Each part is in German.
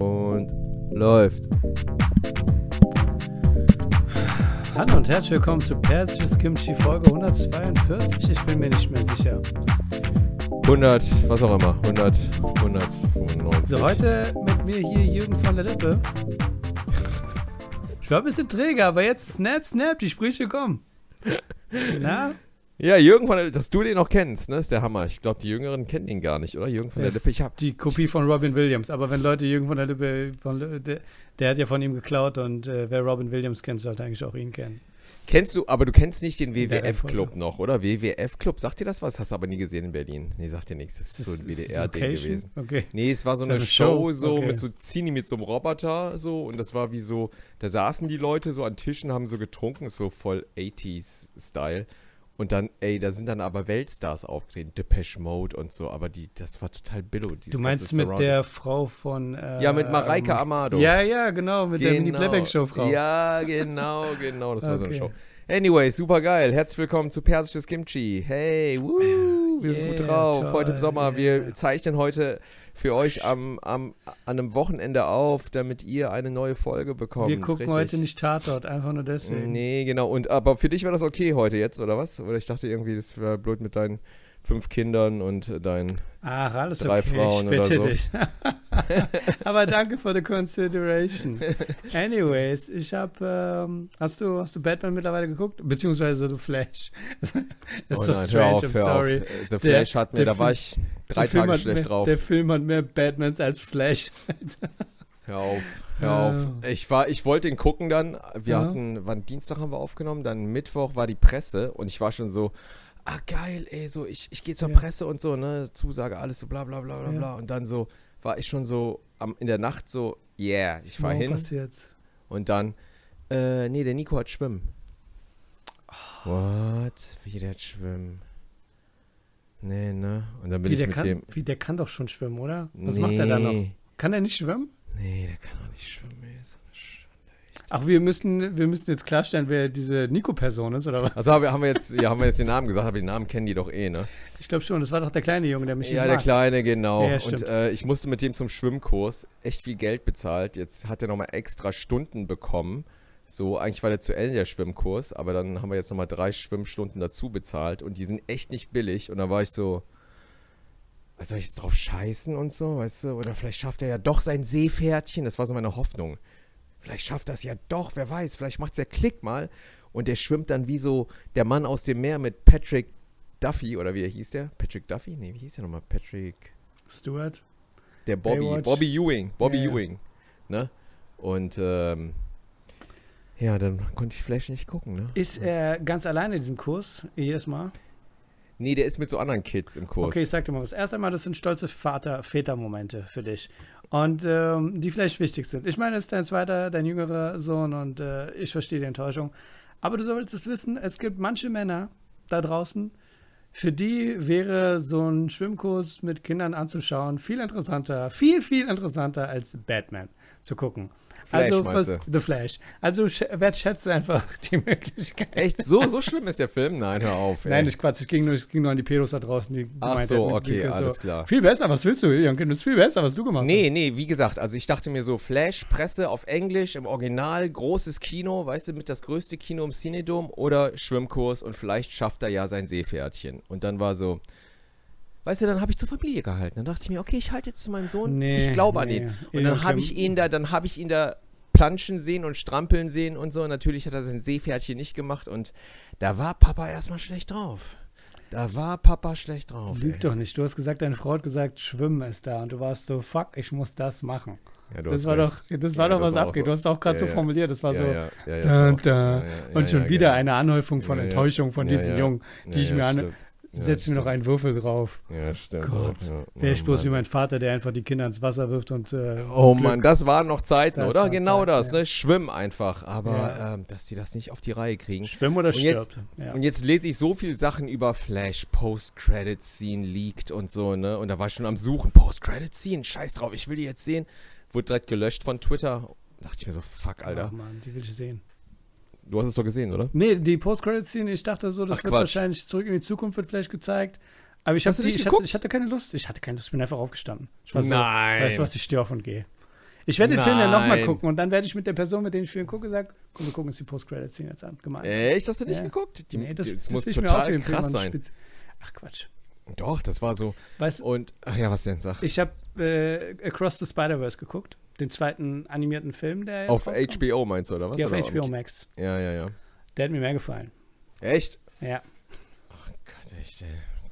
Und läuft. Hallo und herzlich willkommen zu Persisches Kimchi Folge 142. Ich bin mir nicht mehr sicher. 100, was auch immer. 100, 195. So, heute mit mir hier Jürgen von der Lippe. Ich war ein bisschen träge, aber jetzt snap, snap, die Sprüche kommen. Na? Ja, Jürgen von der Lippe, dass du den noch kennst, ne, ist der Hammer. Ich glaube, die Jüngeren kennen ihn gar nicht, oder? Jürgen von der Lippe. Ich hab, die Kopie von Robin Williams. Aber wenn Leute Jürgen von der Lippe, von, der, der hat ja von ihm geklaut und äh, wer Robin Williams kennt, sollte eigentlich auch ihn kennen. kennst du, aber du kennst nicht den WWF-Club noch, oder? WWF-Club, sagt dir das was? Hast du aber nie gesehen in Berlin. Nee, sagt dir nichts. Das ist so ein WDR-Ding gewesen. Okay. Nee, es war so eine eine Show, Show, so okay. mit so Zini mit so einem Roboter so und das war wie so, da saßen die Leute so an Tischen, haben so getrunken, ist so voll 80s-Style. Und dann, ey, da sind dann aber Weltstars aufgetreten, Depeche Mode und so, aber die, das war total billow. Du meinst mit Surrounding. der Frau von. Äh, Ja, mit Mareike Amado. Ja, ja, genau, mit der Mini Playback Show Frau. Ja, genau, genau, das war so eine. Show. Anyway, super geil. Herzlich willkommen zu Persisches Kimchi. Hey, woo, wir sind gut Yeah, drauf. toll, heute im Sommer. Wir yeah. zeichnen heute für euch am, am, an einem Wochenende auf, damit ihr eine neue Folge bekommt. Wir gucken Richtig. heute nicht Tatort, einfach nur deswegen. Nee, genau. Und aber für dich war das okay heute jetzt, oder was? Oder ich dachte irgendwie, das wäre blöd mit deinen fünf Kindern und deinen. Ach, alles Drei okay, Frauen ich oder bitte so. dich. Aber danke für die Consideration. Anyways, ich habe, ähm, hast du, hast du Batman mittlerweile geguckt? Beziehungsweise du Flash. das ist Oh so nein, strange, hör auf, I'm sorry. Auf. The Flash hat mir, der da war ich drei Der Film Tage hat schlecht mehr, drauf. Der Film hat mehr Batmans als Flash. Hör auf, hör Ja. auf. Ich war, ich wollte ihn gucken dann. Wir Ja. hatten, wann Dienstag haben wir aufgenommen, dann Mittwoch war die Presse und ich war schon so, ah geil, ey, so ich, ich gehe zur Ja. Presse und so, ne, Zusage, alles so bla bla bla bla Ja. bla. Und dann so war ich schon so am, in der Nacht so, yeah, ich fahr Warum hin passiert's? und dann, äh, nee, der Nico hat schwimmen. What? Wie der hat schwimmen? Nee, ne? Und dann bin Wie ich der, mit kann, dem. wie, der kann doch schon schwimmen, oder? Was nee, macht er da noch? Kann er nicht schwimmen? Nee, der kann doch nicht schwimmen. Ach, wir müssen, wir müssen jetzt klarstellen, wer diese Nico-Person ist, oder was? Also haben wir, haben wir jetzt, ja, haben wir jetzt den Namen gesagt, aber den Namen kennen die doch eh, ne? Ich glaube schon, das war doch der kleine Junge, der mich Ja, der mag. Kleine, genau. Ja, ja, und äh, ich musste mit dem zum Schwimmkurs echt viel Geld bezahlt. Jetzt hat er nochmal extra Stunden bekommen. So, eigentlich war der zu Ende der Schwimmkurs, aber dann haben wir jetzt nochmal drei Schwimmstunden dazu bezahlt und die sind echt nicht billig. Und da war ich so, was soll ich jetzt drauf scheißen und so, weißt du? Oder vielleicht schafft er ja doch sein Seepferdchen. Das war so meine Hoffnung. Vielleicht schafft das ja doch, wer weiß. Vielleicht macht der Klick mal und der schwimmt dann wie so der Mann aus dem Meer mit Patrick Duffy oder wie er hieß der? Patrick Duffy? Nee, wie hieß der nochmal? Patrick. Stuart. Der Bobby. Baywatch. Bobby Ewing. Bobby Ja, ja. Ewing. Ne? Und ähm, ja, dann konnte ich Flash nicht gucken, ne? Ist er ganz alleine in diesem Kurs, jedes Mal? Nee, der ist mit so anderen Kids im Kurs. Okay, ich sag dir mal was. Erst einmal, das sind stolze Vater, Väter-Momente für dich. Und ähm, die vielleicht wichtig sind. Ich meine, es ist dein zweiter, dein jüngerer Sohn und äh, ich verstehe die Enttäuschung. Aber du solltest wissen, es gibt manche Männer da draußen, für die wäre so ein Schwimmkurs mit Kindern anzuschauen viel interessanter, viel, viel interessanter als Batman zu gucken. Flash, also, was- du? The Flash. Also sch- wertschätze einfach die Möglichkeit. Echt? So, so schlimm ist der Film? Nein, hör auf. Ey. Nein, ich Quatsch, es ging nur, es ging nur an die Pedos da draußen, die Ach gemeint so, okay, Blicke, alles klar. Viel besser, was willst du, Jankin? Das ist viel besser, was du gemacht Nee, nee, wie gesagt, also ich dachte mir so, Flash, Presse auf Englisch, im Original, großes Kino, weißt du, mit das größte Kino im Cinedom oder Schwimmkurs und vielleicht schafft er ja sein Seepferdchen. Und dann war so, weißt du, dann habe ich zur Familie gehalten. Dann dachte ich mir, okay, ich halte jetzt zu meinem Sohn, Nee, ich glaube an nee. ihn. Und dann habe ich ihn da, dann habe ich ihn da planschen sehen und strampeln sehen und so. Natürlich hat er sein Seepferdchen nicht gemacht und da war Papa erstmal schlecht drauf. Da war Papa schlecht drauf. Lüg doch nicht. Du hast gesagt, deine Frau hat gesagt, Schwimmen ist da. Und du warst so, fuck, ich muss das machen. Ja, Das war doch, das war Ja, doch, was abgeht. so. Du hast es auch gerade Ja, so formuliert. Das war so, da, da. und schon wieder genau. eine Anhäufung von. Enttäuschung von diesen. Jungen, die ich mir an. Ja, Setz mir noch einen Würfel drauf. Ja, stimmt. Gott. Ja, Wäre ich oh bloß wie mein Vater, der einfach die Kinder ins Wasser wirft und. Äh, Oh Glück. Mann, das waren noch Zeiten, Das oder? Genau Zeiten, das, ja. ne? Schwimm einfach. Aber Ja. ähm, dass die das nicht auf die Reihe kriegen. Schwimmen oder Und jetzt- stirbt. Ja. Und jetzt lese ich so viel Sachen über Flash, Post-Credit-Scene leaked und so, ne? Und da war ich schon am Suchen, Post-Credit-Scene, scheiß drauf, ich will die jetzt sehen. Wurde direkt gelöscht von Twitter. dachte ich mir so, fuck, Alter. Ach Mann, die will ich sehen. Du hast es doch gesehen, oder? Nee, die Post-Credit-Szene, ich dachte so, das Ach, wird Quatsch. wahrscheinlich zurück in die Zukunft wird vielleicht gezeigt. Aber ich, die, ich, hatte, ich hatte keine Lust. Ich hatte keine Lust, ich bin einfach aufgestanden. Ich war so, Nein. weißt du was, ich stehe auf und gehe. Ich werde den Film ja nochmal gucken und dann werde ich mit der Person, mit der ich den Film gucke, sagen, komm, wir gucken uns die Post-Credit-Scene jetzt an. Gemeinsam. Echt? Hast du nicht Ja. geguckt? Die, nee, das, das, das muss mir total aufheben, krass sein. Spitze. Ach Quatsch. Doch, das war so. Weißt du, Und, ach ja, was denn, sag. ich habe äh, Across the Spider-Verse geguckt, den zweiten animierten Film, der jetzt Auf rauskam. HBO meinst du, oder was? Ja, auf Oder HBO Max. Ja, ja, ja. Der hat mir mehr gefallen. Echt? Ja, Gott, echt, ey.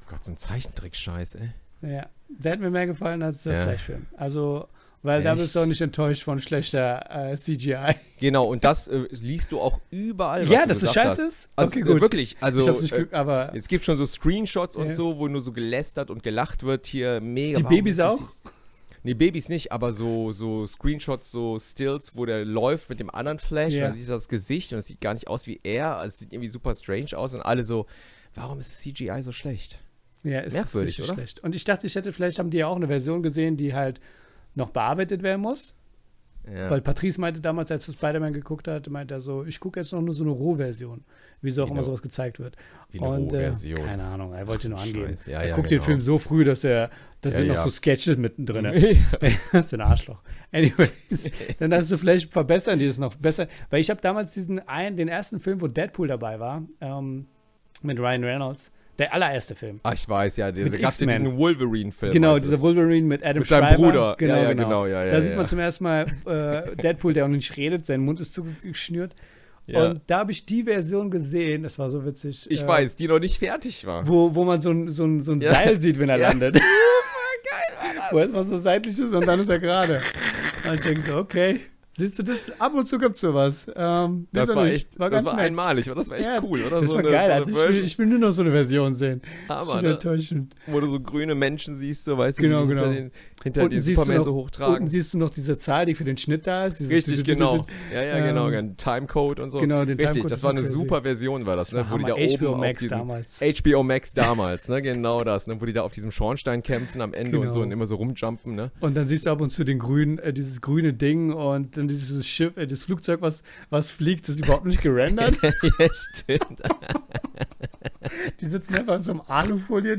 Gott, so ein Zeichentrick-Scheiß, ey. ja. Der hat mir mehr gefallen als der Ja. Flash-Film. Also, weil da Echt? bist du auch nicht enttäuscht von schlechter äh, CGI. Genau, und das äh, liest du auch überall. was Ja, dass es scheiße hast. ist? Also, Okay, äh, gut. wirklich. Also, nicht äh, aber es gibt schon so Screenshots und Ja. so, wo nur so gelästert und gelacht wird. Hier mega. die Babys auch? Nee, Babys nicht, aber so, so Screenshots, so Stills, wo der läuft mit dem anderen Flash. Ja. Und dann sieht das Gesicht und es sieht gar nicht aus wie er. Also es sieht irgendwie super strange aus und alle so, warum ist CGI so schlecht? Ja, ist Merkwürdig, richtig oder? schlecht. Und ich dachte, ich hätte, vielleicht haben die ja auch eine Version gesehen, die halt noch bearbeitet werden muss. Ja. Weil Patrice meinte damals, als er Spider-Man geguckt hat, meinte er so, ich gucke jetzt noch nur so eine Rohversion, wie so auch Wie immer eine- sowas gezeigt wird. wie eine Und, äh, Rohversion. keine Ahnung, er wollte nur angeben. Scheiße. Ja, er ja, guckt den genau. Film so früh, dass er, dass sind noch so Sketches mittendrin. das ist ein Arschloch. Anyways, dann hast du vielleicht verbessern die das noch besser. Weil ich habe damals diesen einen, den ersten Film, wo Deadpool dabei war, ähm, mit Ryan Reynolds, der allererste Film. Ach, ich weiß, ja, diese, Mit gab es diesen Wolverine-Film. Genau, dieser es- Wolverine mit Adam Mit seinem Schreiber. Bruder. Genau, Ja, ja, genau. genau, ja, ja, da sieht man zum ersten Mal äh, Deadpool, der auch nicht redet, sein Mund ist zugeschnürt. Und da habe ich die Version gesehen, das war so witzig. ich äh, weiß, die noch nicht fertig war. Wo, wo man so ein, so ein, so ein. Seil sieht, wenn er landet. Super geil war Wo erstmal so seitlich ist und dann ist er gerade. Und ich denke so, okay. Siehst du das? Ab und zu gibt es sowas. Ähm, Das war echt, war das war nett. einmalig, das war echt Ja, cool, oder? Das so war eine, geil. so Also ich, will, ich will nur noch so eine Version sehen. Schon ne? enttäuschend. Wo du so grüne Menschen siehst, so weißt Genau, du, genau. Hinter Unten du Superman noch- so hochtragen. Unten siehst du noch diese Zahl, die für den Schnitt da ist. Richtig, genau. Ja, ja, genau. Ähm, Timecode und so. genau, den Richtig, Timecode das war eine super Version, war das, ne? Wo die da HBO oben auf Max diesem, damals. HBO Max damals, ne? Genau das, ne? Wo die da auf diesem Schornstein kämpfen am Ende und Genau. so und immer so rumjumpen, ne? Und dann siehst du ab und zu den grünen, äh, dieses grüne Ding und dann dieses Schiff, äh, das Flugzeug, was, was fliegt, das ist überhaupt nicht gerendert. ja, stimmt. Die sitzen einfach in so einem Alufolie.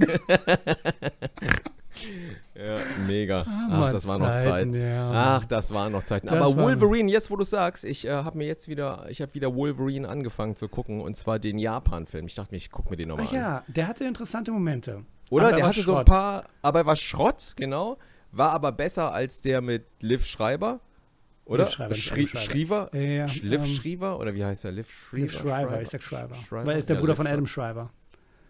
Ja, mega. Ach, das waren noch Zeiten, ja. Ach, das waren noch Zeiten. Das Aber Wolverine, jetzt wo du sagst, ich äh, habe mir jetzt wieder, ich habe wieder Wolverine angefangen zu gucken und zwar den Japan-Film. Ich dachte mir, ich gucke mir den nochmal Ach an. ja, der hatte interessante Momente. Oder? Aber er der hatte so ein paar, aber er war Schrott, genau. War aber besser als der mit Liv Schreiber. Oder? Liv Schreiber. Schriever? Ja, Liv ähm, Schreiber? Oder wie heißt er? Liv Schreiber? Liv Schreiber, ich sag Schreiber. Schreiber? Weil er ist der Ja, Bruder Liv von. Adam Schreiber.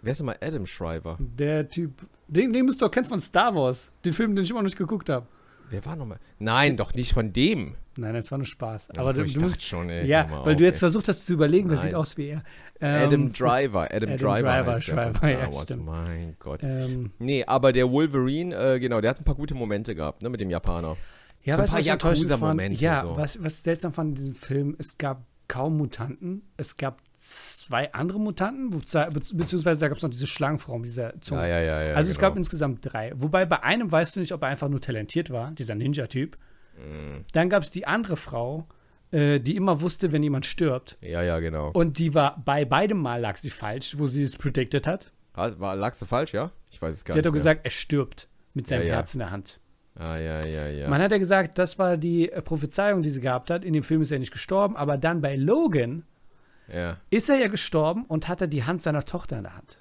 Wer ist denn mal Adam Schreiber? Der Typ, den, den müsst ihr auch kennen von Star Wars. Den Film, den ich immer noch nicht geguckt habe. Wer war nochmal? Nein, doch nicht von dem. Nein, das war nur Spaß. Ja, Aber so, du, ich du musst, schon, ey. ja, weil auf, du jetzt ey. versucht hast zu überlegen, wer Nein. sieht aus wie er. Adam Ähm, Driver. Adam, Adam Driver, Driver, heißt der von Schreiber, Star ja, Wars. stimmt. Mein Gott. Ähm, Nee, aber der Wolverine, äh, genau, der hat ein paar gute Momente gehabt, ne, mit dem Japaner. ja, So ein weißt du, paar was? Yakuza-Momente, Ja, so. was, was seltsam fand in diesem Film, es gab kaum Mutanten. Es gab zwei andere Mutanten, beziehungsweise da gab es noch diese Schlangenfrau mit dieser Zunge. Ja, ja, ja, also es genau. gab insgesamt drei. Wobei bei einem weißt du nicht, ob er einfach nur talentiert war, dieser Ninja-Typ. Mm. Dann gab es die andere Frau, äh, die immer wusste, wenn jemand stirbt. Ja, ja, genau. Und die war bei beidem Mal lag sie falsch, wo sie es predicted hat. War, lagst du falsch, ja? Ich weiß es gar Sie hat nicht. doch mehr. gesagt, er stirbt mit seinem. Herz in der Hand. Ah, ja, ja, ja. Man hat ja gesagt, das war die äh, Prophezeiung, die sie gehabt hat. In dem Film ist er nicht gestorben, aber dann bei Logan ja. ist er ja gestorben und hatte die Hand seiner Tochter in der Hand.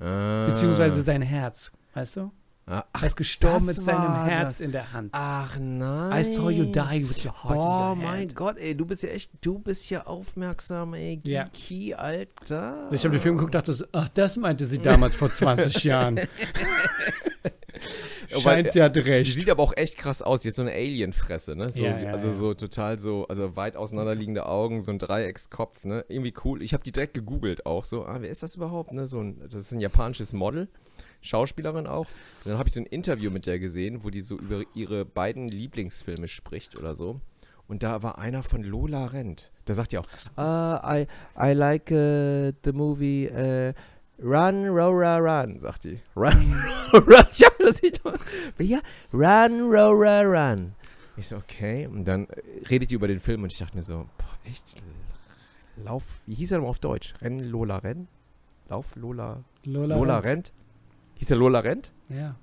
Ah. Beziehungsweise sein Herz. Weißt du? Ah, Er ist gestorben mit seinem Herz das. in der Hand. Ach nein. I saw you die with your heart Boah, in your mein hand. Gott, ey, du bist ja echt, du bist ja aufmerksam, ey, Ja. Geeky, Alter. Ich habe den Film geguckt und dachte so, ach, das meinte sie damals vor 20 Jahren. Scheint, sie hat Die recht. sieht aber auch echt krass aus. Jetzt so eine Alien-Fresse, ne? So, Ja, ja, also ja. so total so, also weit auseinanderliegende Augen, so ein Dreieckskopf, ne? Irgendwie cool. Ich habe die direkt gegoogelt auch so. Ah, wer ist das überhaupt? Ne? So ein, das ist ein japanisches Model, Schauspielerin auch. Und dann habe ich so ein Interview mit der gesehen, wo die so über ihre beiden Lieblingsfilme spricht oder so. Und da war einer von Lola Rent. Da sagt die auch, ah, I, I like uh, the movie uh, Run, Rora, Run, sagt die. Run, Rora, ich hab das nicht. Ja, Run, Rora, Run. Ich so, okay. Und dann äh, redet die über den Film und ich dachte mir so, boah, echt? Lauf, wie hieß er nochmal auf Deutsch? Renn, Lola, Renn? Lauf, Lola, Lola, Lola Rent. rennt? Hieß er Lola rennt? Ja.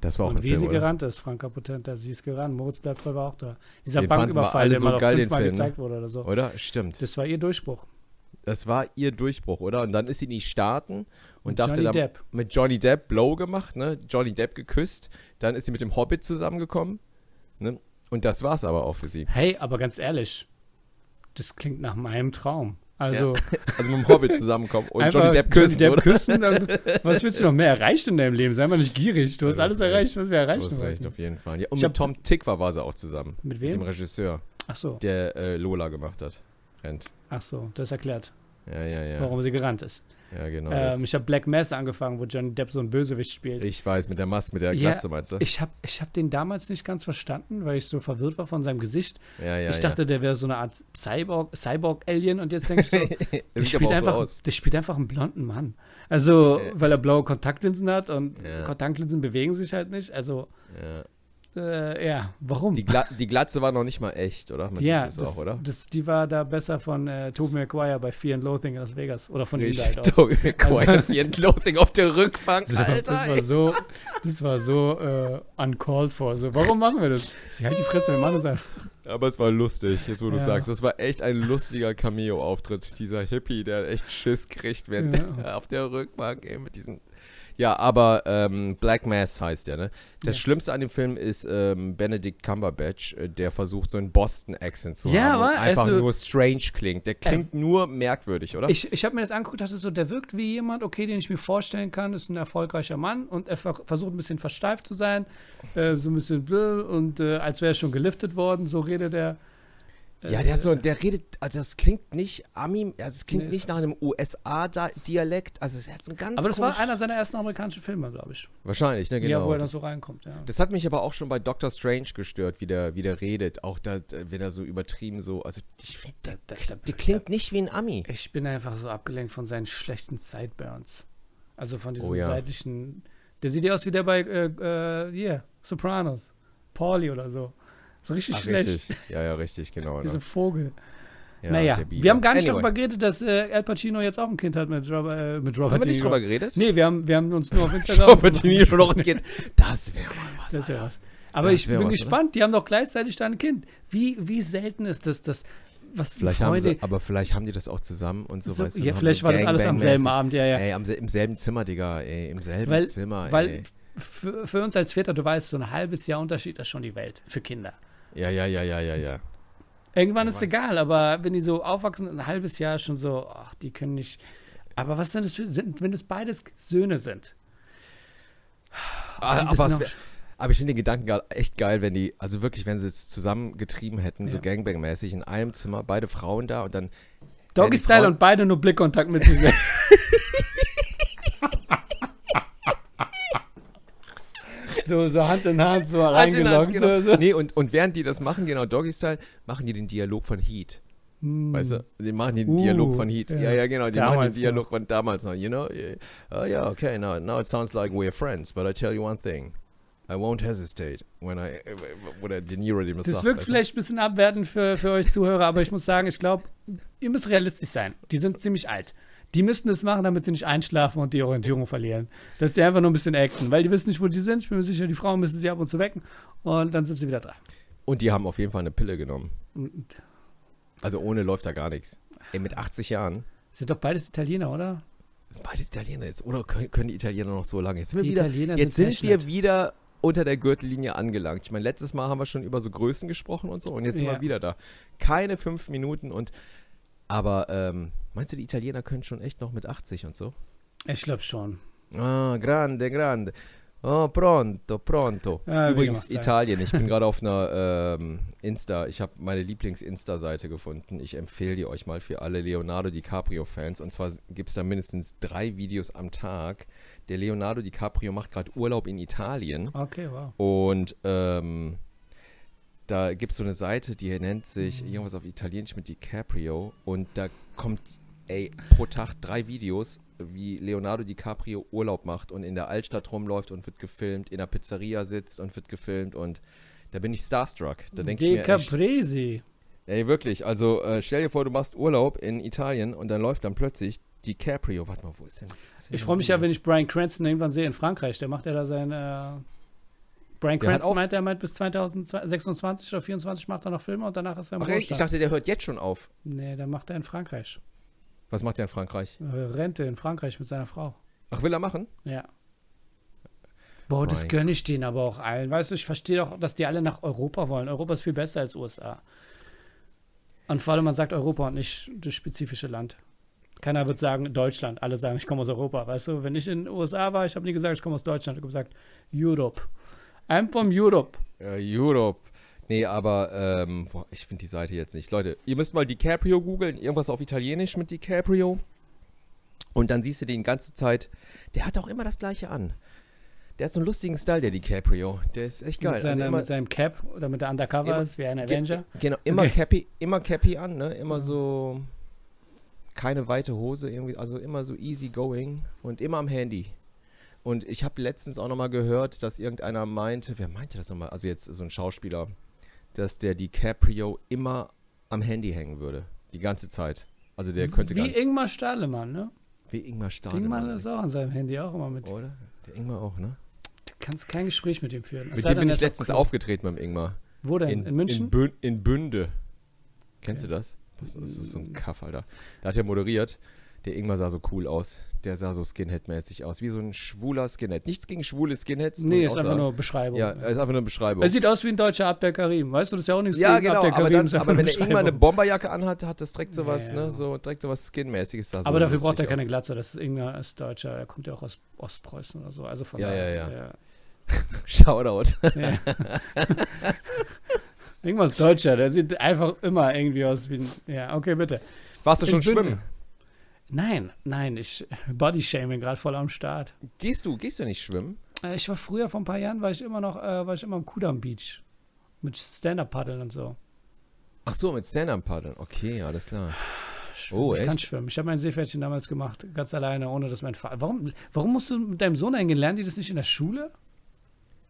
Das war auch und ein wie Film, sie oder? gerannt ist, Franka Potenta, sie ist gerannt. Moritz bleibt war auch da. Dieser Den Banküberfall, der so mal fünfmal ne? gezeigt wurde oder so. Oder? Stimmt. Das war ihr Durchbruch. Das war ihr Durchbruch, oder? Und dann ist sie in die Staaten und Mit dachte Johnny dann mit Johnny Depp Blow gemacht, ne? Johnny Depp geküsst. Dann ist sie mit dem Hobbit zusammengekommen, ne? Und das war's aber auch für sie. Hey, aber ganz ehrlich, das klingt nach meinem Traum. Also, Also mit dem Hobbit zusammenkommen und Johnny Depp küssen, Johnny Depp küssen dann, was willst du noch mehr erreichen in deinem Leben? Sei mal nicht gierig. Du Ja, hast du alles hast recht. erreicht, was wir Du erreichen hast recht, wollten. auf jeden Fall. Ja, und Ich mit Tom Tickwer war sie auch zusammen. Mit Mit dem wem? Regisseur, Ach so, der äh, Lola gemacht hat. Rent. ach so, das erklärt, Ja, ja, ja. warum sie gerannt ist. Ja, genau. ähm, ich habe Black Mass angefangen, wo Johnny Depp so einen Bösewicht spielt. ich weiß, mit der Maske, mit der Ja, Glatze meinst du? Ich habe ich hab den damals nicht ganz verstanden, weil ich so verwirrt war von seinem Gesicht. ja, ja, ich dachte, der wäre so eine Art Cyborg- Cyborg-Alien und jetzt denke ich so, ja. der spielt, so einfach, aus. der spielt einfach einen blonden Mann. Also, Ja. weil er blaue Kontaktlinsen hat und Ja. Kontaktlinsen bewegen sich halt nicht. Also, Ja. Äh, ja, warum? Die, Gla die Glatze war noch nicht mal echt, oder? Man ja, sieht das, auch, oder? Das, die war da besser von äh, Tobey Maguire bei Fear and Loathing in Las Vegas. Oder von ihm halt. Tobey Maguire, Also- wie Entloading auf der Rückbank, So, Alter. das war so, das war so äh, uncalled for. So, warum machen wir das? Sie halt die Fresse, wir machen das einfach. Aber es war lustig, jetzt wo du Ja. sagst. Das war echt ein lustiger Cameo-Auftritt. Dieser Hippie, der echt Schiss kriegt, während Ja. der auf der Rückbank ey, mit diesen. Ja, aber ähm, Black Mass heißt der, ne? Das Ja. Schlimmste an dem Film ist ähm, Benedict Cumberbatch, äh, der versucht, so einen Boston-Accent zu Ja, haben. wa? einfach Also- nur strange klingt. Der klingt nur merkwürdig, oder? Ich, ich habe mir das angeguckt, dachte so, der wirkt wie jemand, okay, den ich mir vorstellen kann, ist ein erfolgreicher Mann und er ver versucht ein bisschen versteift zu sein, äh, so ein bisschen blö und äh, als wäre er schon geliftet worden, so redet er. Ja, der, so, der redet, also das klingt nicht Ami, also es klingt Nee, nicht nach einem USA-Dialekt, also es hat so ein ganz Aber das war einer seiner ersten amerikanischen Filme, glaube ich. Wahrscheinlich, ne, Ja, genau. wo er da so reinkommt, ja. das hat mich aber auch schon bei Doctor Strange gestört, wie der, wie der redet. Auch da, wenn er so übertrieben so, also ich finde, der, der klingt nicht wie ein Ami. Ich bin einfach so abgelenkt von seinen schlechten Sideburns. Also von diesen Oh ja. seitlichen. Der sieht ja aus wie der bei, äh, äh, hier, Sopranos. Pauli oder so. So richtig Ach, schlecht. richtig. Ja, ja, richtig, genau. Dieser Ne? Vogel. Ja, naja, wir haben gar nicht Anyway. darüber geredet, dass äh, Al Pacino jetzt auch ein Kind hat mit Robert, äh, mit Robert Haben wir nicht Niro. drüber geredet? Nee, wir haben, wir haben uns nur auf Instagram. Robert De Niro noch ein Kind. Das wäre mal was. Das wäre was. Aber ich bin was, gespannt, die haben doch gleichzeitig da ein Kind. Wie, wie selten ist das, das was Vielleicht haben sie, aber vielleicht haben die das auch zusammen und so, so, weißt du. ja, vielleicht war das alles am selben. Abend, ja, ja. Ey, am, im selben Zimmer, Digga, ey, im selben Weil- Zimmer, Weil für, für uns als Väter, du weißt, so ein halbes Jahr Unterschied ist schon die Welt für Kinder. Ja, ja, ja, ja, ja, ja. Irgendwann Du ist es egal, aber wenn die so aufwachsen, ein halbes Jahr schon so, ach, die können nicht. Aber was denn das für, sind, wenn das beides Söhne sind? Ah, aber, es wär, aber ich finde den Gedanken ge- echt geil, wenn die, also wirklich, wenn sie es zusammengetrieben hätten, so Ja. Gangbang-mäßig in einem Zimmer, beide Frauen da und dann. Doggy die Style Frauen- und beide nur Blickkontakt mit dieser. so, so Hand in Hand, so reingeloggt. genau. So. Nee, und, und während die das machen, genau, Doggy-Style, machen die den Dialog von Heat. Hm. Weißt du? Die machen den Uh, Dialog von Heat. ja. Ja, ja, genau. Die machen den Dialog von damals noch. You know? Yeah. Oh, yeah, okay. Now, now it sounds like we're friends, but I tell you one thing. I won't hesitate when I. Wo der De Niro dem das Das sagt. wirkt du? vielleicht ein bisschen abwertend für, für euch Zuhörer, aber ich muss sagen, ich glaube, ihr müsst realistisch sein. Die sind ziemlich alt. Die müssten das machen, damit sie nicht einschlafen und die Orientierung verlieren. Dass die einfach nur ein bisschen acten, weil die wissen nicht, wo die sind. Ich bin mir sicher, die Frauen müssen sie ab und zu wecken und dann sind sie wieder da. Und die haben auf jeden Fall eine Pille genommen. Und Also ohne läuft da gar nichts. Ey, mit 80 Jahren. sind doch beides Italiener, oder? Sind beides Italiener jetzt. Oder können, können die Italiener noch so lange? Jetzt sind Die wir wieder, Italiener jetzt sind sind wir wieder unter der Gürtellinie angelangt. Ich meine, letztes Mal haben wir schon über so Größen gesprochen und so und jetzt sind Ja. wir wieder da. Keine fünf Minuten und aber ähm, meinst du, die Italiener können schon echt noch mit 80 und so? Ich glaube schon. Ah, grande, grande. Oh, pronto, pronto. Wie Übrigens. Italien. Ich bin gerade auf einer ähm, Insta. Ich habe meine Lieblings-Insta-Seite gefunden. Ich empfehle die euch mal für alle Leonardo DiCaprio-Fans. Und zwar gibt es da mindestens drei Videos am Tag. Der Leonardo DiCaprio macht gerade Urlaub in Italien. Okay, wow. Und ähm, da gibt es so eine Seite, die nennt sich Mhm. irgendwas auf Italienisch mit DiCaprio. Und da kommt, ey, pro Tag drei Videos, wie Leonardo DiCaprio Urlaub macht und in der Altstadt rumläuft und wird gefilmt, in der Pizzeria sitzt und wird gefilmt. Und da bin ich starstruck. Da denke ich mir, echt, Caprese. ey, wirklich. Also äh, stell dir vor, du machst Urlaub in Italien und dann läuft dann plötzlich DiCaprio. Warte mal, wo ist denn? ist Ich freue mich ja, wenn ich Brian Cranston irgendwann sehe in Frankreich. Der macht ja da sein, äh, Brian Cranston meint, er meint bis 2026 oder 2024 macht er noch Filme und danach ist er im Ach, echt? ich Ruhestand. dachte, der hört jetzt schon auf. Nee, der macht er in Frankreich. Was macht der in Frankreich? Rente in Frankreich mit seiner Frau. Ach, will er machen? Ja. Boah, das Mein gönne ich denen aber auch allen. Weißt du, ich verstehe doch, dass die alle nach Europa wollen. Europa ist viel besser als USA. Und vor allem, man sagt Europa und nicht das spezifische Land. Keiner wird sagen Deutschland. Alle sagen, ich komme aus Europa. Weißt du, wenn ich in den USA war, ich habe nie gesagt, ich komme aus Deutschland. Ich habe gesagt, Europe. I'm from Europe. Äh, Europe. Nee, aber ähm, boah, ich finde die Seite jetzt nicht. Leute, ihr müsst mal DiCaprio googeln, irgendwas auf Italienisch mit DiCaprio. Und dann siehst du den die ganze Zeit. Der hat auch immer das gleiche an. Der hat so einen lustigen Style, der DiCaprio. Der ist echt geil. Mit, seiner, also immer, mit seinem Cap oder mit der Undercover Immer- ist, wie ein Ge- Avenger. Genau, immer Okay. Cappy, immer Cappy an, ne? Immer Ja. so keine weite Hose irgendwie, also immer so easy going und immer am Handy. Und ich habe letztens auch nochmal gehört, dass irgendeiner meinte, wer meinte das nochmal? Also jetzt so ein Schauspieler, dass der DiCaprio immer am Handy hängen würde. Die ganze Zeit. Also der könnte wie gar nicht, Ingmar Stahlemann, ne? wie Ingmar Stadelmann. Ingmar ist auch an seinem Handy auch immer mit. Oder? Der Ingmar auch, ne? Du kannst kein Gespräch mit ihm führen. Es Mit dem bin ich letztens aufgetreten beim Ingmar. Wo denn? In, München? In, Bün in Bünde. Kennst du das? Das ist, das ist so ein Kaff, Alter. Da hat er moderiert. Der Ingmar sah so cool aus. Der sah so Skinhead-mäßig aus. Wie so ein schwuler Skinhead. Nichts gegen schwule Skinheads. nee, ist einfach nur Beschreibung. Ja, ist einfach nur Beschreibung. Er sieht aus wie ein deutscher Abdel Karim. Weißt du, das ist ja auch nichts ja, gegen genau. Abdel Aber, Karim. dann, ist einfach aber wenn der Ingmar eine. Bomberjacke anhat, hat das direkt sowas, Ja, ja. ne? So, direkt sowas Skin-mäßiges. Sah so Aber dafür braucht er keine aus. Glatze. Das ist Ingmar ist Deutscher. Er kommt ja auch aus Ostpreußen oder so. Also von Ja, daher, ja, ja. Shoutout. ja. Ist Deutscher. Der sieht einfach immer irgendwie aus wie ein. Ja, okay, bitte. Warst du schon schwimmen? Nein, nein, ich. Bodyshaming gerade voll am Start. Gehst du, gehst du nicht schwimmen? Äh, Ich war früher, vor ein paar Jahren, war ich immer noch, äh, war ich immer am Kudamm Beach. Mit Stand-Up-Paddeln und so. Ach so, mit Stand-Up-Paddeln. Okay, alles klar. Schwimmen. Oh, ich kann echt? schwimmen. Ich habe mein Seepferdchen damals gemacht, ganz alleine, ohne dass mein Vater. Warum, warum musst du mit deinem Sohn eingehen? Lernen die das nicht in der Schule?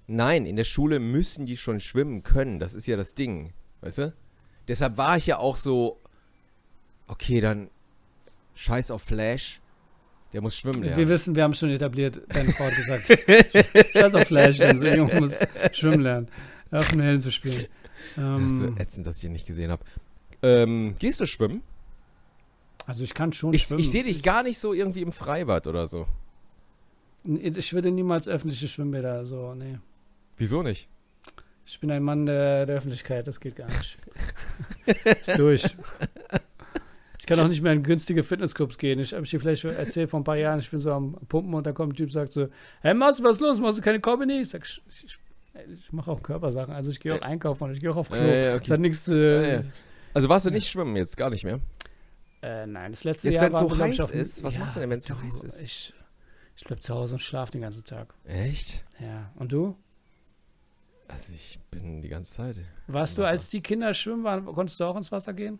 Nein, in der Schule müssen die schon schwimmen können. Das ist ja das Ding. Weißt du? Deshalb war ich ja auch so, okay, dann scheiß auf Flash. Der muss schwimmen Wir lernen. wissen, wir haben schon etabliert, deine Frau hat gesagt. Scheiß auf Flash, denn so ein Junge muss schwimmen lernen. Auf den Hellen zu spielen. Das ist Ähm, so ätzend, dass ich ihn nicht gesehen habe. Ähm, gehst du schwimmen? also ich kann schon Ich, schwimmen. ich sehe dich gar nicht so irgendwie im Freibad oder so. Ich würde niemals öffentliche Schwimmbäder so, nee. Wieso nicht? Ich bin ein Mann der, der Öffentlichkeit, das geht gar nicht. ist durch. Ich kann auch nicht mehr in günstige Fitnessclubs gehen. Ich habe dir vielleicht erzählt vor ein paar Jahren, ich bin so am Pumpen und da kommt ein Typ und sagt so, hey Mats, was ist los? Machst du keine Comedy? Ich sag, ich, ich, ich mache auch Körpersachen. Also ich gehe auch einkaufen und ich gehe auch auf Klo. Äh, ja, okay. Das hat nichts. Ja, Äh, ja. Also warst du nicht schwimmen jetzt, gar nicht mehr? äh, nein, das letzte Jetzt, Jahr wenn's waren so wir, glaub heiß ich, auf ist, was machst du denn, wenn's so du, heiß ist? Ich, ich bleib zu Hause und schlaf den ganzen Tag. Echt? Ja. Und du? Also ich bin die ganze Zeit. Warst du, als die Kinder schwimmen waren, konntest du auch ins Wasser gehen?